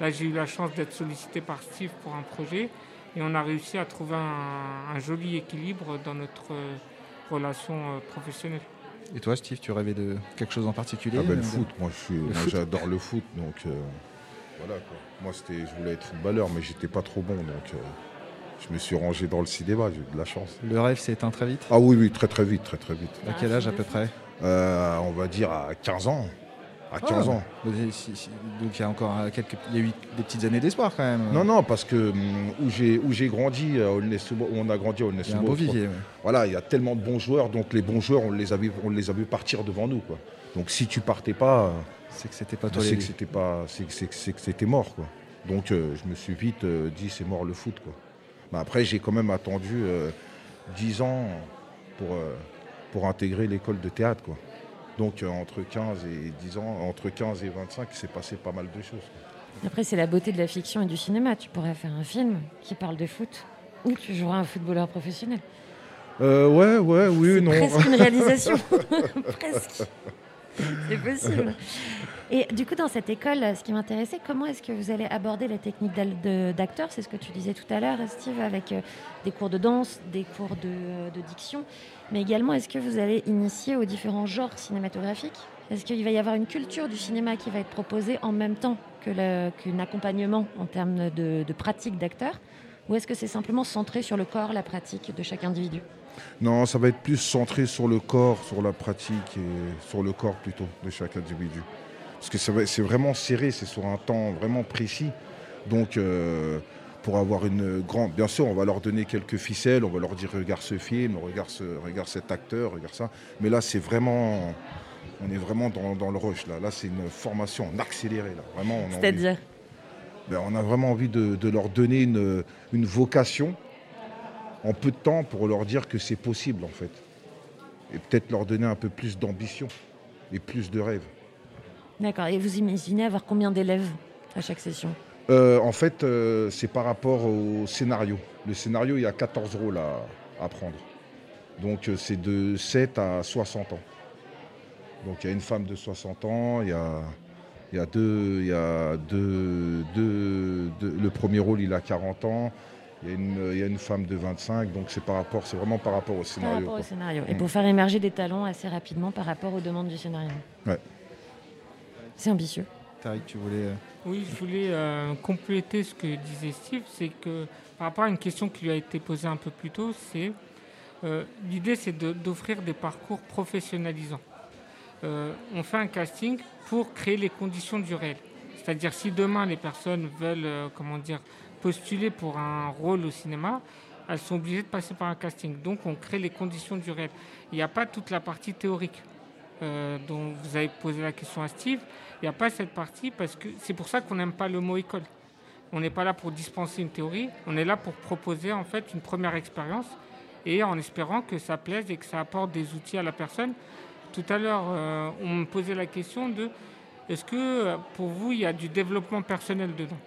Là j'ai eu la chance d'être sollicité par Steve pour un projet et on a réussi à trouver un, un joli équilibre dans notre relation professionnelle.
Et toi, Steve, tu rêvais de quelque chose en particulier
Ah ben, le foot, moi j'adore le foot, donc euh, voilà quoi. Moi je voulais être footballeur, mais j'étais pas trop bon, donc euh, je me suis rangé dans le cinéma, j'ai eu de la chance.
Le rêve s'est éteint très vite
Ah oui, oui, très très vite, très très vite.
À quel âge à peu près?
Euh, On va dire à 15 ans. À 15
Ah,
ans.
donc il y a encore euh, quelques, il y a eu des petites années d'espoir quand même.
Non, non, parce que hum, où j'ai où j'ai grandi, à Aulnay-sous-Bois- où on a grandi à
Il y a un
Aulnay-sous-Bois,
beau
je crois.
vivier, ouais.
Voilà, il y a tellement de bons joueurs, donc les bons joueurs, on les a vu, on les a vus partir devant nous, quoi. Donc si tu partais pas,
c'est que c'était pas toi
c'est que c'était pas, c'est que- c'était mort, quoi. Donc euh, je me suis vite euh, dit c'est mort le foot, quoi. Mais après j'ai quand même attendu euh, 10 ans pour euh, pour intégrer l'école de théâtre, quoi. Donc euh, entre 15 et 10 ans, entre 15 et 25, il s'est passé pas mal de choses.
Après, c'est la beauté de la fiction et du cinéma. Tu pourrais faire un film qui parle de foot ou tu joueras un footballeur professionnel.
Euh, ouais, ouais, oui, non.
Presque une <laughs> réalisation. <laughs> Presque. C'est possible. Et du coup, dans cette école, ce qui m'intéressait, comment est-ce que vous allez aborder la technique d'al- de- d'acteur? C'est ce que tu disais tout à l'heure, Steve, avec euh, des cours de danse, des cours de, de diction. Mais également, est-ce que vous allez initier aux différents genres cinématographiques? Est-ce qu'il va y avoir une culture du cinéma qui va être proposée en même temps qu'un accompagnement en termes de, de pratique d'acteur? Ou est-ce que c'est simplement centré sur le corps, la pratique de chaque individu?
Non, ça va être plus centré sur le corps, sur la pratique et sur le corps plutôt de chaque individu. Parce que c'est vraiment serré, c'est sur un temps vraiment précis. Donc, euh, pour avoir une grande. Bien sûr, on va leur donner quelques ficelles, on va leur dire regarde ce film, regarde, ce- regarde cet acteur, regarde ça. Mais là, c'est vraiment. On est vraiment dans, dans le rush. Là, là c'est une formation en accéléré. Là. Vraiment, on a envie-
C'est-à-dire?
Ben, on a vraiment envie de, de leur donner une, une vocation en peu de temps pour leur dire que c'est possible en fait. Et peut-être leur donner un peu plus d'ambition et plus de rêves.
D'accord. Et vous imaginez avoir combien d'élèves à chaque session
Euh, en fait, euh, c'est par rapport au scénario. Le scénario, il y a 14 rôles à, à prendre. Donc euh, c'est de 7 à 60 ans. Donc il y a une femme de 60 ans, il y a, il y a deux, il y a deux, deux- deux- le premier rôle il a 40 ans, il y a une, il y a une femme de 25, donc c'est par rapport, c'est vraiment par rapport au
Par
scénario.
rapport au scénario. Et
Mm.
pour faire émerger des talents assez rapidement par rapport aux demandes du scénario.
Ouais.
C'est ambitieux.
Tariq, tu voulais. euh,
Oui, je voulais euh, compléter ce que disait Steve, c'est que par rapport à une question qui lui a été posée un peu plus tôt, c'est euh, l'idée c'est de- d'offrir des parcours professionnalisants. Euh, on fait un casting pour créer les conditions du réel. C'est-à-dire si demain les personnes veulent, euh, comment dire, postuler pour un rôle au cinéma, elles sont obligées de passer par un casting. Donc on crée les conditions du réel. Il n'y a pas toute la partie théorique euh, dont vous avez posé la question à Steve. Il n'y a pas cette partie parce que c'est pour ça qu'on n'aime pas le mot école. On n'est pas là pour dispenser une théorie, on est là pour proposer en fait une première expérience et en espérant que ça plaise et que ça apporte des outils à la personne. Tout à l'heure, euh, on me posait la question de est-ce que euh, pour vous il y a du développement personnel dedans?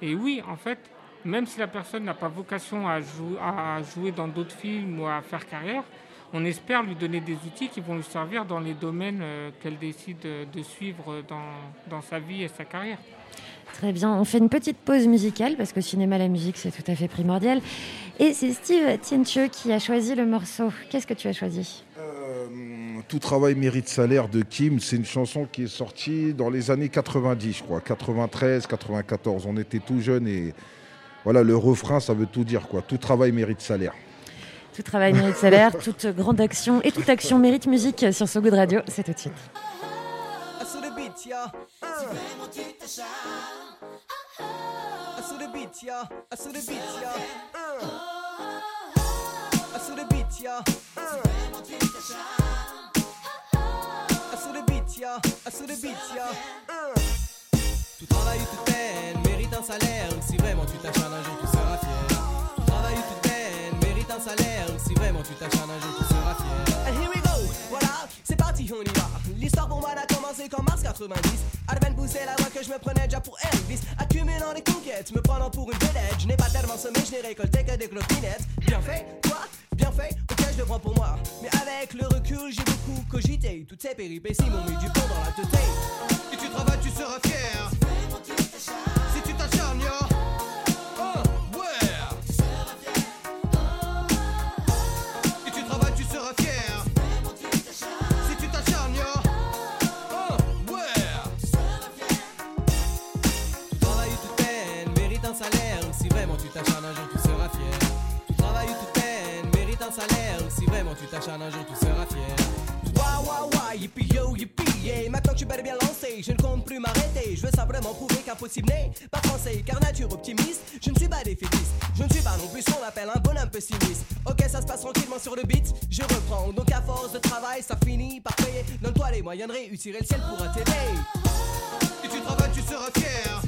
Et oui, en fait, même si la personne n'a pas vocation à, jou- à jouer dans d'autres films ou à faire carrière, on espère lui donner des outils qui vont lui servir dans les domaines euh, qu'elle décide euh, de suivre dans, dans sa vie et sa carrière.
Très bien, on fait une petite pause musicale parce que cinéma, la musique, c'est tout à fait primordial. Et c'est Steve Tiencheux qui a choisi le morceau. Qu'est-ce que tu as choisi?
Tout travail mérite salaire de Kim, c'est une chanson qui est sortie dans les années 90, je crois, 93, 94. On était tout jeunes et voilà, le refrain, ça veut tout dire, quoi. Tout travail mérite salaire.
Tout travail mérite salaire, toute grande action et toute action mérite musique sur So Good Radio. C'est tout de suite.
Salaire. Vraiment tu un tu seras fier. And here we go, voilà, c'est parti, on y va. L'histoire pour moi a commencé qu'en mars 90. À peine poussé la voix que je me prenais déjà pour Elvis. Accumulant des conquêtes, me prenant pour une vedette. Je n'ai pas tellement semé, je n'ai récolté que des clopinettes. Bien fait, quoi Bien fait, ok, je le prends pour moi. Mais avec le recul, j'ai beaucoup cogité. Toutes ces péripéties m'ont mis du plomb dans la tête. Si tu travailles, tu seras fier. T'acharnes un jour, tu seras fier. Wa wa wa, yippee yo, yippee, yeah. Maintenant que je bien lancé, je ne compte plus m'arrêter. Je veux simplement prouver qu'impossible n'est pas français. Car nature optimiste, je ne suis pas défaitiste. Je ne suis pas non plus ce qu'on appelle un bonhomme pessimiste. Ok, ça se passe tranquillement sur le beat, je reprends. Donc à force de travail, ça finit par payer. Donne-toi les moyens de réussir et le ciel pourra t'aider. Si tu travailles, tu seras fier.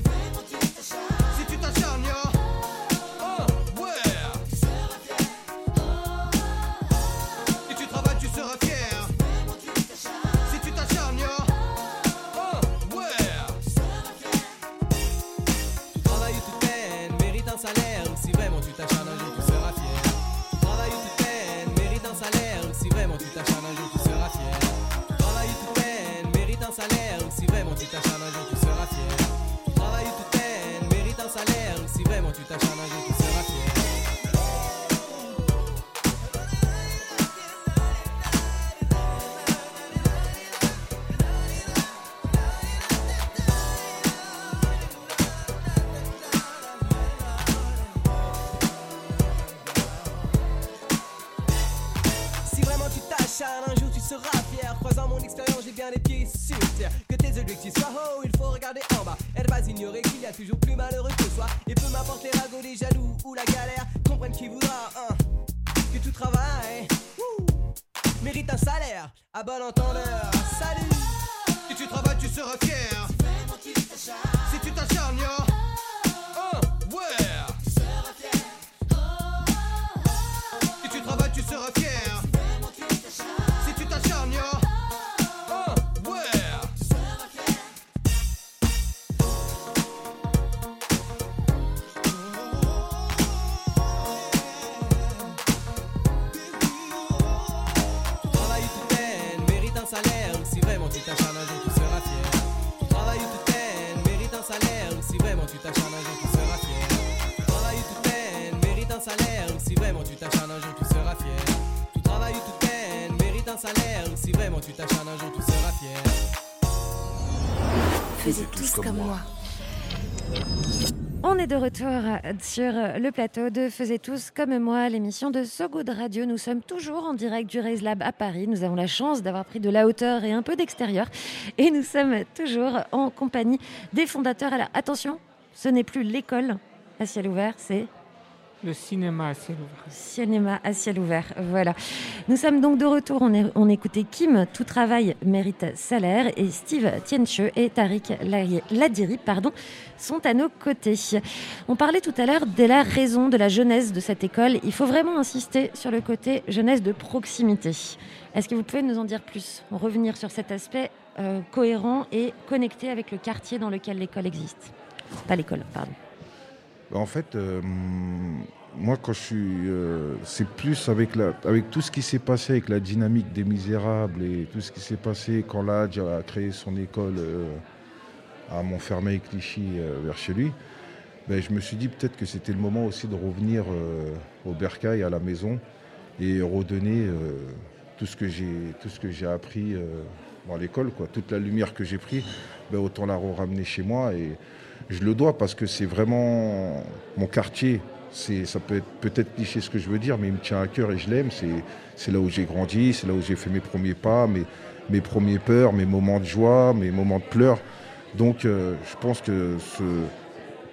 Sur
le plateau de Faisez tous comme moi, l'émission de So Good Radio. Nous sommes toujours en direct du Raise Lab à Paris. Nous avons la chance d'avoir pris de la hauteur et un peu d'extérieur. Et nous sommes toujours en compagnie des fondateurs. Alors attention, ce n'est plus l'école à ciel ouvert, c'est
Le cinéma à ciel ouvert.
Cinéma à ciel ouvert, voilà. Nous sommes donc de retour. On, est, on écoutait Kim, Tout travail mérite salaire, et Steve Tiencheux et Tariq La- Ladiri pardon, sont à nos côtés. On parlait tout à l'heure de la raison de la jeunesse de cette école. Il faut vraiment insister sur le côté jeunesse de proximité. Est-ce que vous pouvez nous en dire plus Revenir sur cet aspect euh, cohérent et connecté avec le quartier dans lequel l'école existe? Pas l'école, pardon.
En fait, euh, moi, quand je suis. euh, c'est plus avec, la, avec tout ce qui s'est passé avec la dynamique des Misérables et tout ce qui s'est passé quand Ladj a créé son école euh, à Montfermeil, Clichy, vers chez lui. Ben, je me suis dit peut-être que c'était le moment aussi de revenir au bercail, à la maison, et redonner tout ce que j'ai appris dans l'école. Toute la lumière que j'ai pris, ben, autant la ramener chez moi. Et je le dois parce que c'est vraiment mon quartier. C'est, ça peut être peut-être cliché ce que je veux dire, mais il me tient à cœur et je l'aime. C'est, c'est là où j'ai grandi, c'est là où j'ai fait mes premiers pas, mes, mes premiers peurs, mes moments de joie, mes moments de pleurs. Donc euh, je pense que ce,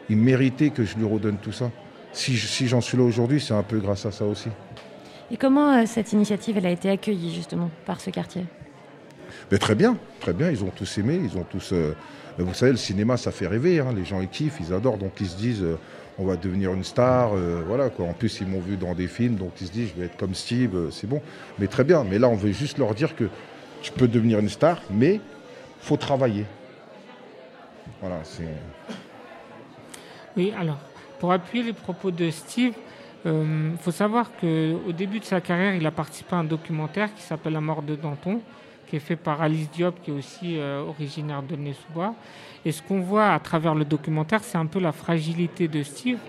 il méritait que je lui redonne tout ça. Si, je- si j'en suis là aujourd'hui, c'est un peu grâce à ça aussi.
Et comment euh, cette initiative elle a été accueillie justement par ce quartier?
Mais très bien, très bien, ils ont tous aimé, ils ont tous... euh, vous savez, le cinéma, ça fait rêver, hein, les gens ils kiffent, ils adorent, donc ils se disent, euh, on va devenir une star, euh, voilà. En plus, ils m'ont vu dans des films, donc ils se disent, je vais être comme Steve, euh, c'est bon. Mais très bien, mais là, on veut juste leur dire que tu peux devenir une star, mais faut travailler. Voilà, c'est...
Oui, alors, pour appuyer les propos de Steve, il faut savoir qu'au début de sa carrière, il a participé à un documentaire qui s'appelle La mort de Danton, qui est fait par Alice Diop, qui est aussi euh, originaire de Nez-sous-Bois. Et ce qu'on voit à travers le documentaire, c'est un peu la fragilité de Steve,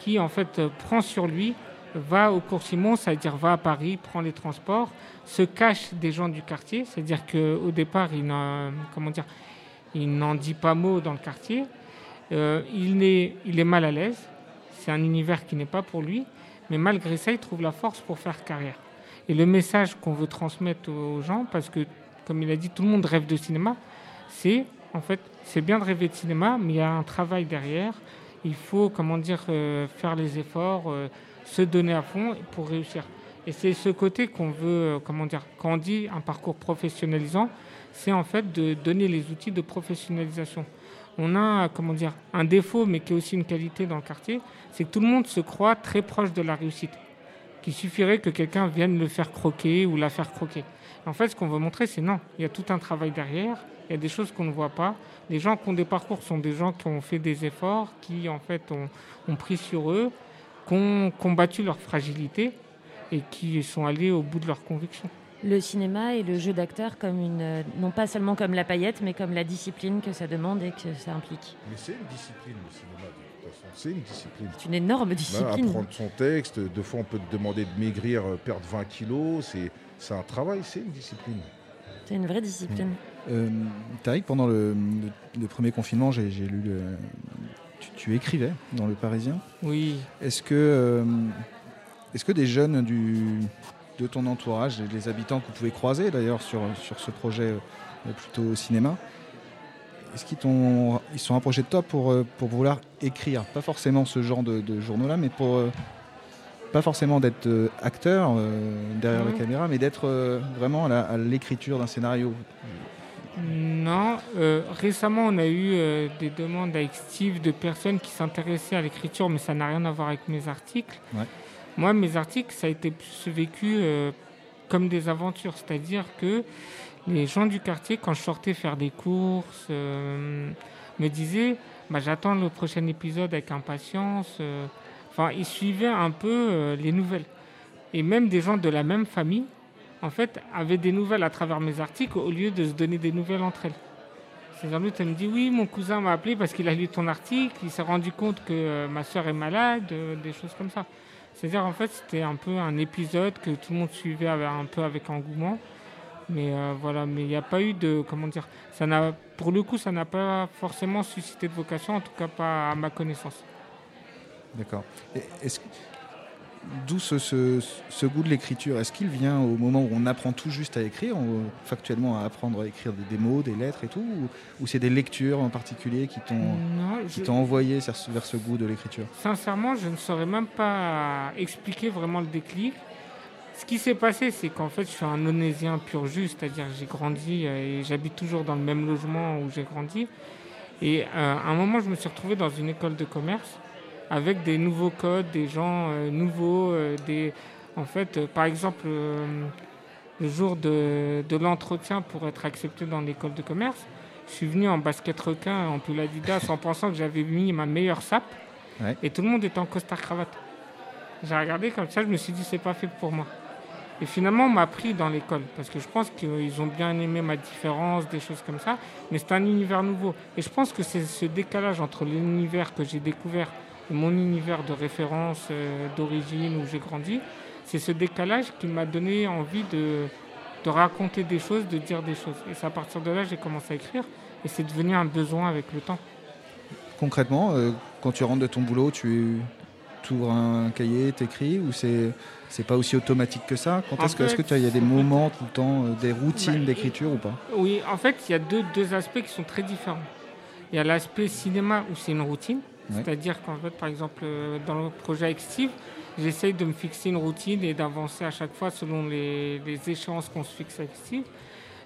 qui en fait euh, prend sur lui, va au cours Simon, c'est-à-dire va à Paris, prend les transports, se cache des gens du quartier, c'est-à-dire qu'au départ, il n'en, dit pas mot dans le quartier. Euh, il est mal à l'aise. C'est un univers qui n'est pas pour lui. Mais malgré ça, il trouve la force pour faire carrière. Et le message qu'on veut transmettre aux gens, parce que, comme il a dit, tout le monde rêve de cinéma, c'est, en fait, c'est bien de rêver de cinéma, mais il y a un travail derrière. Il faut, comment dire, euh, faire les efforts, euh, se donner à fond pour réussir. Et c'est ce côté qu'on veut, euh, comment dire, quand on dit un parcours professionnalisant, c'est en fait de donner les outils de professionnalisation. On a, comment dire, un défaut, mais qui est aussi une qualité dans le quartier, c'est que tout le monde se croit très proche de la réussite. Qu'il suffirait que quelqu'un vienne le faire croquer ou la faire croquer. En fait, ce qu'on veut montrer, c'est non. Il y a tout un travail derrière. Il y a des choses qu'on ne voit pas. Les gens qui ont des parcours sont des gens qui ont fait des efforts, qui en fait ont, ont pris sur eux, qui ont combattu leur fragilité et qui sont allés au bout de leurs convictions.
Le cinéma et le jeu d'acteur comme une, euh, non pas seulement comme la paillette, mais comme la discipline que ça demande et que ça implique.
Mais c'est une discipline, le cinéma. C'est une discipline.
C'est une énorme
Bah,
discipline.
apprendre son texte, deux fois on peut te demander de maigrir, euh, perdre 20 kilos, c'est, c'est un travail, c'est une discipline.
C'est une vraie discipline.
Euh, Tariq, pendant le, le- le premier confinement, j'ai lu le. Tu, tu écrivais dans Le Parisien.
Oui.
Est-ce que, euh, est-ce que des jeunes du, de ton entourage, les habitants que vous pouvez croiser d'ailleurs sur, sur ce projet plutôt cinéma, est-ce qu'ils t'ont, ils sont approchés de toi pour, euh, pour vouloir écrire Pas forcément ce genre de, de journaux-là, mais pour. euh, pas forcément d'être euh, acteur euh, derrière la caméra, mais d'être euh, vraiment à l'écriture d'un scénario?
Non, euh, récemment on a eu des demandes avec Steve de personnes qui s'intéressaient à l'écriture, mais ça n'a rien à voir avec mes articles.
Ouais.
Moi, mes articles, ça a été plus vécu comme des aventures, c'est-à-dire que les gens du quartier, quand je sortais faire des courses, euh, me disaient bah, J'attends le prochain épisode avec impatience. euh. Enfin, ils suivaient un peu euh, les nouvelles. Et même des gens de la même famille, en fait, avaient des nouvelles à travers mes articles au lieu de se donner des nouvelles entre elles. L'autre, elle me dit Oui, mon cousin m'a appelé parce qu'il a lu ton article, il s'est rendu compte que ma soeur est malade, des choses comme ça. C'est-à-dire, en fait, c'était un peu un épisode que tout le monde suivait un peu avec engouement. Mais euh, voilà, mais il n'y a pas eu de. Comment dire ça n'a, Pour le coup, ça n'a pas forcément suscité de vocation, en tout cas pas à ma connaissance.
D'accord. Est-ce D'où ce, ce- ce goût de l'écriture? Est-ce qu'il vient au moment où on apprend tout juste à écrire, on- factuellement à apprendre à écrire des, des mots, des lettres et tout Ou, ou c'est des lectures en particulier qui t'ont
Non,
qui
je-
t'ont envoyé vers ce goût de l'écriture?
Sincèrement, je ne saurais même pas expliquer vraiment le déclic. Ce qui s'est passé, c'est qu'en fait, je suis un onésien pur jus, c'est-à-dire j'ai grandi euh, et j'habite toujours dans le même logement où j'ai grandi. Et euh, à un moment, je me suis retrouvé dans une école de commerce avec des nouveaux codes, des gens euh, nouveaux, euh, des... En fait, par exemple, le jour de, de l'entretien pour être accepté dans l'école de commerce, je suis venu en basket requin, en pull Adidas, en pensant que j'avais mis ma meilleure sape.
Ouais.
Et tout le monde était en costard cravate. J'ai regardé comme ça, je me suis dit, c'est pas fait pour moi. Et finalement, on m'a pris dans l'école, parce que je pense qu'ils ont bien aimé ma différence, des choses comme ça, mais c'est un univers nouveau. Et je pense que c'est ce décalage entre l'univers que j'ai découvert et mon univers de référence, euh, d'origine, où j'ai grandi, c'est ce décalage qui m'a donné envie de, raconter des choses, de dire des choses. Et c'est à partir de là que j'ai commencé à écrire, et c'est devenu un besoin avec le temps.
Concrètement, euh, quand tu rentres de ton boulot, tu ouvres un cahier, t'écris ou c'est c'est pas aussi automatique que ça? Quand est-ce que est-ce que tu as- y a des moments tout le temps, euh, des routines
Bah,
d'écriture ou pas?
Oui, en fait, il y a deux, deux aspects qui sont très différents. Il y a l'aspect cinéma où c'est une routine,
Ouais.
c'est-à-dire qu'en fait, par exemple, euh, dans le projet avec Steve, j'essaye de me fixer une routine et d'avancer à chaque fois selon les, les échéances qu'on se fixe avec Steve.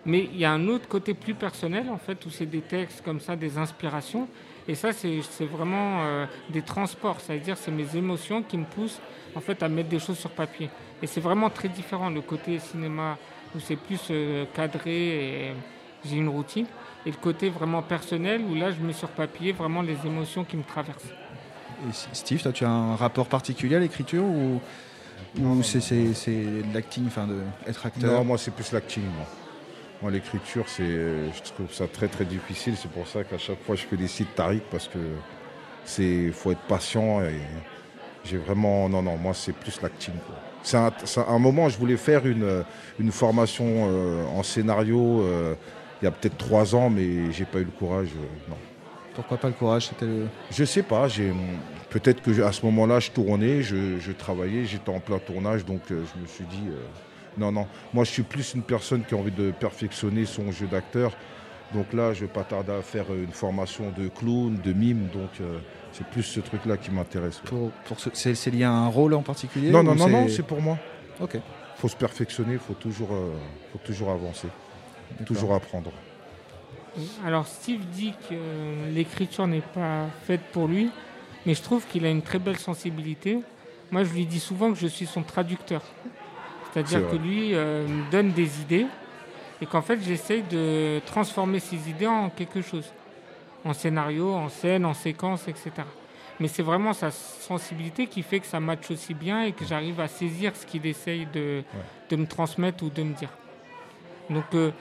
Mais il y a un autre côté plus personnel, en fait, où c'est des textes comme ça, des inspirations. Et ça, c'est vraiment euh, des transports, c'est-à-dire c'est mes émotions qui me poussent en fait à mettre des choses sur papier. Et c'est vraiment très différent le côté cinéma où c'est plus euh, cadré et j'ai une routine, et le côté vraiment personnel où là je mets sur papier vraiment les émotions qui me traversent.
Et Steve, toi, tu as un rapport particulier à l'écriture ou, ou c'est de l'acting, enfin de être acteur?
Non, moi c'est plus l'acting. Moi, Moi, l'écriture, c'est, je trouve ça très très difficile. C'est pour ça qu'à chaque fois je félicite Tariq parce que c'est, faut être patient et j'ai vraiment, non non, moi c'est plus l'acting. quoi. C'est un, un moment, je voulais faire une, une formation euh, en scénario euh, il y a peut-être trois ans, mais j'ai pas eu le courage. euh, non.
Pourquoi pas le courage? C'était le...
Je sais pas, j'ai peut-être que à ce moment-là je tournais, je, je travaillais, j'étais en plein tournage, donc je me suis dit non non. Moi je suis plus une personne qui a envie de perfectionner son jeu d'acteur. Donc là, je vais pas tarder à faire euh, une formation de clown, de mime, donc euh, c'est plus ce truc-là qui m'intéresse. ouais.
Pour, pour ce- c'est c'est lié à un rôle en particulier
Non non non non, c'est pour moi.
Ok.
Faut se perfectionner, faut toujours, euh, faut toujours avancer, toujours apprendre.
Alors Steve dit que l'écriture n'est pas faite pour lui, mais je trouve qu'il a une très belle sensibilité. Moi, je lui dis souvent que je suis son traducteur. C'est-à-dire
C'est
que lui euh, me donne des idées et qu'en fait, j'essaye de transformer ces idées en quelque chose. En scénario, en scène, en séquence, etc. Mais c'est vraiment sa sensibilité qui fait que ça matche aussi bien et que j'arrive à saisir ce qu'il essaye de, de me transmettre ou de me dire. Donc euh,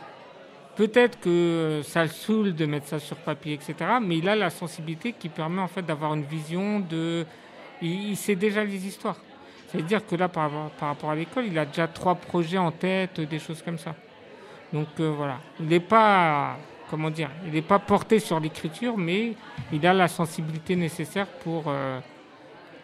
peut-être que ça le saoule de mettre ça sur papier, etc. Mais il a la sensibilité qui permet en fait d'avoir une vision de... Il, il sait déjà les histoires. C'est-à-dire que là, par, rapport- par rapport à l'école, il a déjà trois projets en tête, des choses comme ça. Donc euh, voilà, il n'est pas, comment dire, il n'est pas porté sur l'écriture, mais il a la sensibilité nécessaire pour, euh,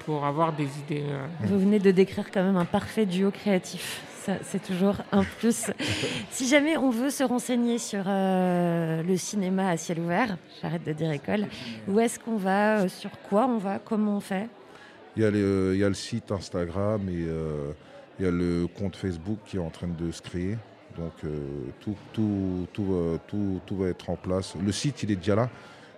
pour avoir des idées. euh,
Vous venez de décrire quand même un parfait duo créatif. Ça, c'est toujours un plus. <laughs> si jamais on veut se renseigner sur euh, le cinéma à ciel ouvert, j'arrête de dire école, où est-ce qu'on va, sur quoi on va, comment on fait?
Il y, a les, euh, il y a le site Instagram et euh, il y a le compte Facebook qui est en train de se créer. Donc euh, tout, tout, tout, euh, tout, tout va être en place. Le site, il est déjà là.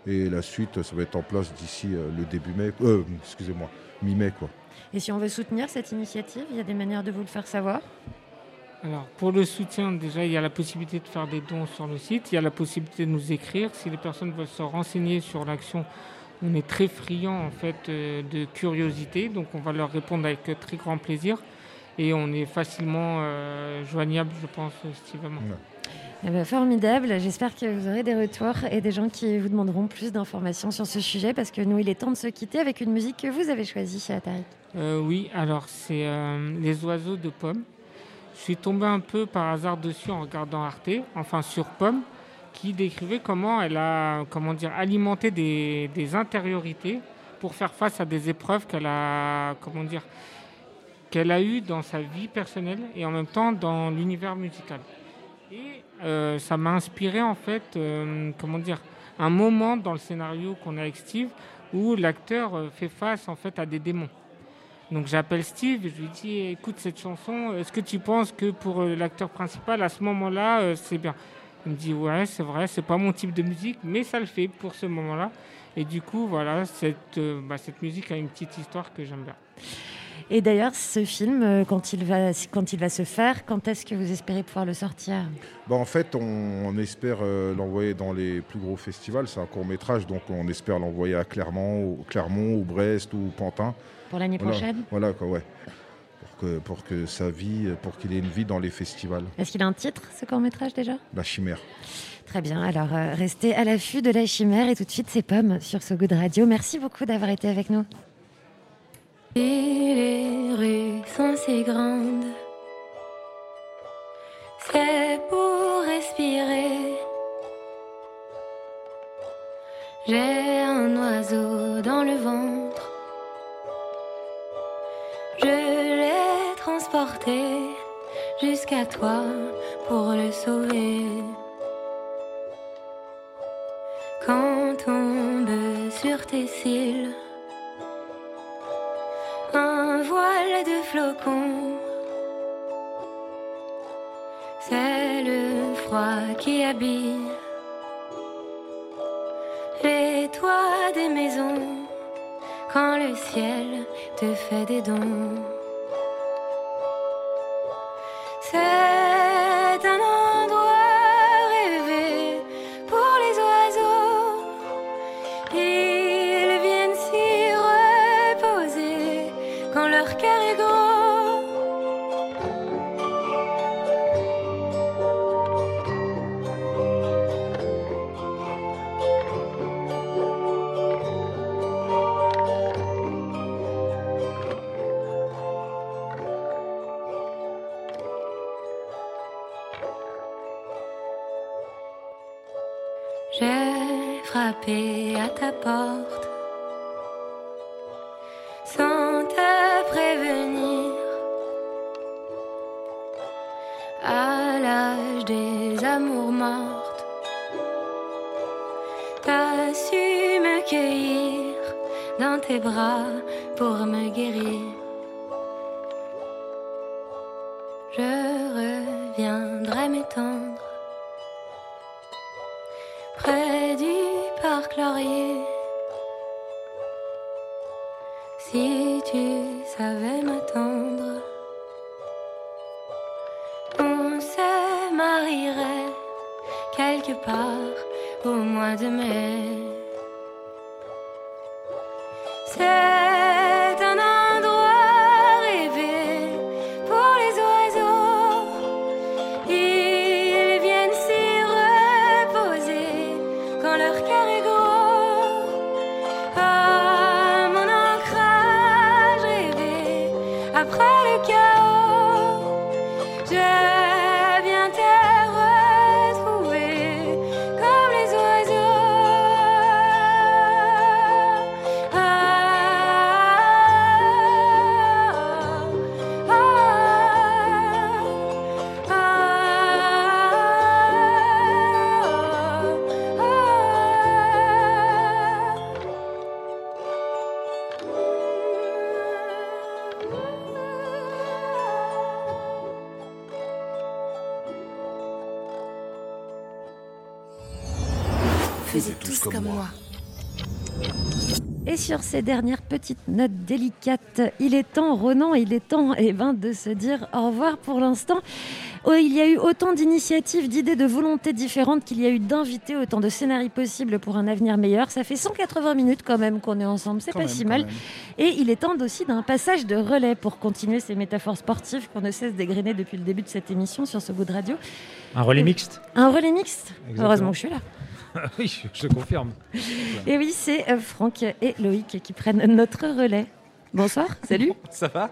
Et la suite, ça va être en place d'ici euh, le début mai. Euh, excusez-moi, mi-mai, quoi.
Et si on veut soutenir cette initiative, il y a des manières de vous le faire savoir?
Alors, pour le soutien, déjà, il y a la possibilité de faire des dons sur le site. Il y a la possibilité de nous écrire. Si les personnes veulent se renseigner sur l'action, on est très friand en fait euh, de curiosité. Donc, on va leur répondre avec très grand plaisir. Et on est facilement euh, joignable, je pense, Steve.
Eh ben, formidable, j'espère que vous aurez des retours et des gens qui vous demanderont plus d'informations sur ce sujet parce que nous, il est temps de se quitter avec une musique que vous avez choisie, Tariq.
Euh, oui, alors c'est euh, Les oiseaux de Pomme. Je suis tombé un peu par hasard dessus en regardant Arte, enfin sur Pomme, qui décrivait comment elle a comment dire, alimenté des, intériorités pour faire face à des épreuves qu'elle a, comment dire, qu'elle a eues dans sa vie personnelle et en même temps dans l'univers musical. Et euh, ça m'a inspiré en fait, euh, comment dire, un moment dans le scénario qu'on a avec Steve où l'acteur euh, fait face en fait à des démons. Donc j'appelle Steve et je lui dis écoute cette chanson, est-ce que tu penses que pour l'acteur principal à ce moment-là c'est bien? Il me dit ouais c'est vrai, c'est pas mon type de musique, mais ça le fait pour ce moment-là. Et du coup voilà cette, euh, bah, cette musique a une petite histoire que j'aime bien.
Et d'ailleurs, ce film, euh, quand il va, quand il va se faire, quand est-ce que vous espérez pouvoir le sortir?
Bah, en fait, on, on espère euh, l'envoyer dans les plus gros festivals. C'est un court métrage, donc on espère l'envoyer à Clermont, ou, Clermont, ou Brest, ou Pantin.
Pour l'année
Voilà.
prochaine?
Voilà, quoi, ouais. Pour que, pour que sa vie, pour qu'il ait une vie dans les festivals.
Est-ce qu'il a un titre, ce court-métrage déjà?
La chimère.
Très bien, alors euh, restez à l'affût de la chimère et tout de suite c'est Pomme sur So Good Radio. Merci beaucoup d'avoir été avec nous.
Et les rues sont si grandes. C'est pour respirer. J'ai un oiseau dans le ventre. Je l'ai transporté jusqu'à toi pour le sauver. Quand tombe sur tes cils un voile de flocons. C'est le froid qui habille les toits des maisons quand le ciel te fait des dons. C'est un endroit rêvé pour les oiseaux. Ils viennent s'y reposer quand leur cœur est gros.
Faisez tous comme moi.
Et sur ces dernières petites notes délicates, il est temps, Ronan, il est temps eh ben, de se dire au revoir pour l'instant. Oh, il y a eu autant d'initiatives, d'idées, de volontés différentes qu'il y a eu d'invités, autant de scénarios possibles pour un avenir meilleur. Ça fait 180 minutes quand même qu'on est ensemble, c'est pas
même,
si mal.
même.
Et il est temps aussi d'un passage de relais pour continuer ces métaphores sportives qu'on ne cesse d'égrener depuis le début de cette émission sur ce bout de radio.
Un relais mixte.
Un relais mixte
Exactement.
Heureusement que je suis là. <laughs>
oui, je confirme.
Et oui, c'est euh, Franck et Loïc qui prennent notre relais. Bonsoir, <laughs> salut.
Ça va?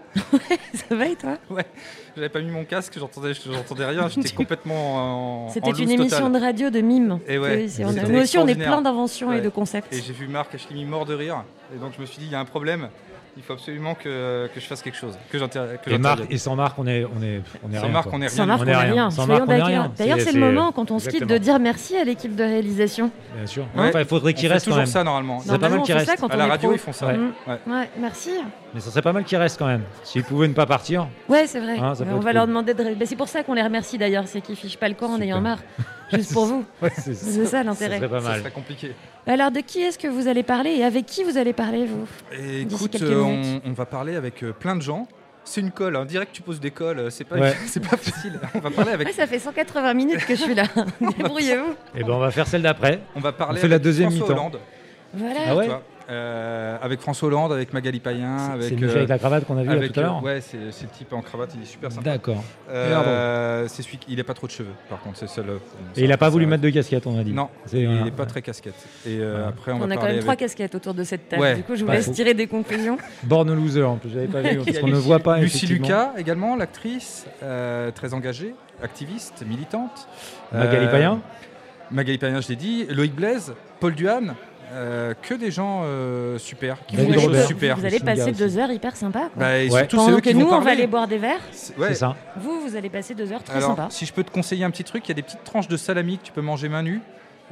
Ça va et toi?
Ouais. J'avais pas mis mon casque, j'entendais, j'entendais rien, j'étais <laughs> complètement en.
C'était une émission
totale.
de radio de mime.
Et ouais.
Oui, on nous aussi, on est plein d'inventions et
Ouais.
de concepts.
Et j'ai vu Marc Ashlimi mort de rire. Et donc je me suis dit, il y a un problème. Il faut absolument que, que je fasse quelque chose. Que j'inter- que
Et, Marc,
j'intervienne.
et sans Marc, on est, on est, on est
Sans
rien.
Marc, on est rien.
Sans Marc, on est rien.
Sans
Soyons
Marc, on est
d'accord.
rien.
D'ailleurs, c'est le moment quand on se quitte de dire merci à l'équipe de réalisation.
Bien sûr.
Ouais.
Enfin, il faudrait qu'il
On fait
reste quand
toujours
même.
ça, normalement.
C'est pas mal
Normalement,
qu'il
on fait
reste.
ça quand
À la radio, ils font ça.
Ouais.
Ouais.
Ouais, merci.
Mais ça serait pas mal qu'ils restent quand même. S'ils pouvaient ne pas partir.
Ouais, c'est vrai.
Hein, ça
on va
cool.
leur demander de. Ben, c'est pour ça qu'on les remercie d'ailleurs, c'est qu'ils fichent pas le camp en ayant marre. <laughs> Juste pour vous.
Ouais, c'est ça.
C'est ça l'intérêt.
Ça serait pas
Ça
mal.
serait compliqué.
Alors, de qui est-ce que vous allez parler et avec qui vous allez parler, vous
Et écoute, euh, on, on va parler avec euh, plein de gens. C'est une colle, hein. direct tu poses des colles, euh, c'est pas,
Ouais. <laughs>
c'est pas facile. On va parler avec
Ouais, ça fait 180 minutes que je suis là. <laughs> Débrouillez-vous.
Et ben on va faire celle d'après.
On va parler
On fait la deuxième
François
mi-temps.
Hollande.
Voilà.
Ah ouais
euh, avec François Hollande, avec Magali Payen, avec.
c'est le monsieur avec la cravate qu'on a vu là
avec,
tout à l'heure
euh, Ouais, c'est le type en cravate, il est super sympa.
D'accord.
Euh, c'est celui qui- il a pas trop de cheveux, par contre, c'est seul.
Et il a pas voulu mettre de casquette, on a dit.
Non, il
euh,
est pas très casquette. Et euh, après, on,
a quand même trois casquettes autour de cette table.
Ouais.
Du coup, je vous
Ouais.
laisse tirer des conclusions. <laughs>
Born loser en plus, j'avais pas <laughs> vu. Parce qu'on ne
Lucie-
voit pas.
Lucie. Lucas également, l'actrice, euh, très engagée, activiste, militante.
Magali
Euh,
Payen
Magali Payen, je l'ai dit. Loïc Blaise, Paul Duhan. Euh, que des gens euh, super, qui font des
Robert.
choses super.
Vous allez passer deux heures hyper sympas. quoi.
Bah, et
Ouais.
surtout, c'est
Pendant
eux
que
qui
nous, on va aller boire des verres.
Ouais.
C'est ça.
Vous, vous allez passer deux heures très
Alors,
sympas.
si je peux te conseiller un petit truc, il y a des petites tranches de salami que tu peux manger main nue.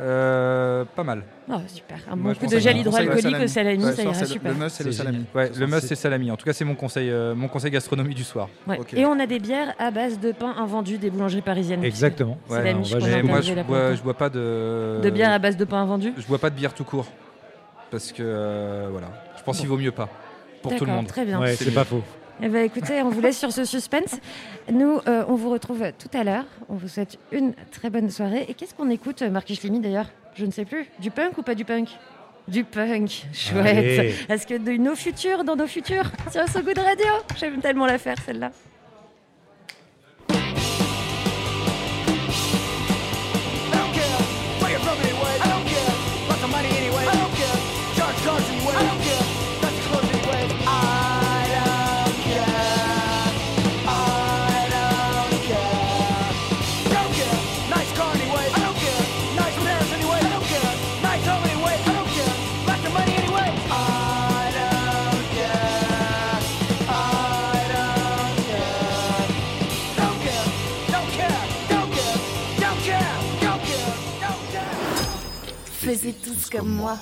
Euh, pas mal.
Oh, super. Un bon coup de gel hydroalcoolique au salami,
Ouais,
ça ira super.
Le must, c'est le salami. Ouais, le must,
c'est-
c'est salami. En tout cas, c'est mon conseil, euh, mon conseil gastronomie du soir.
Ouais. Et on a des bières à base de pain invendu des boulangeries parisiennes.
Exactement.
Ouais,
la
non,
on
moi, je bois, je bois pas de.
De bière à base de pain invendu
Je bois pas de bière tout court. Parce que, euh, voilà. Je pense qu'il vaut mieux pas. Pour tout le monde.
très bien.
C'est
pas faux.
Eh ben, écoutez, on vous laisse sur ce suspense. Nous, euh, on vous retrouve tout à l'heure. On vous souhaite une très bonne soirée. Et qu'est-ce qu'on écoute, Marc Schlimi, d'ailleurs? Je ne sais plus. Du punk ou pas du punk? Du punk. Chouette. Est-ce que de nos futurs, dans nos futurs, sur So Good Radio? J'aime tellement la faire, celle-là.
Faisiez tous comme moi.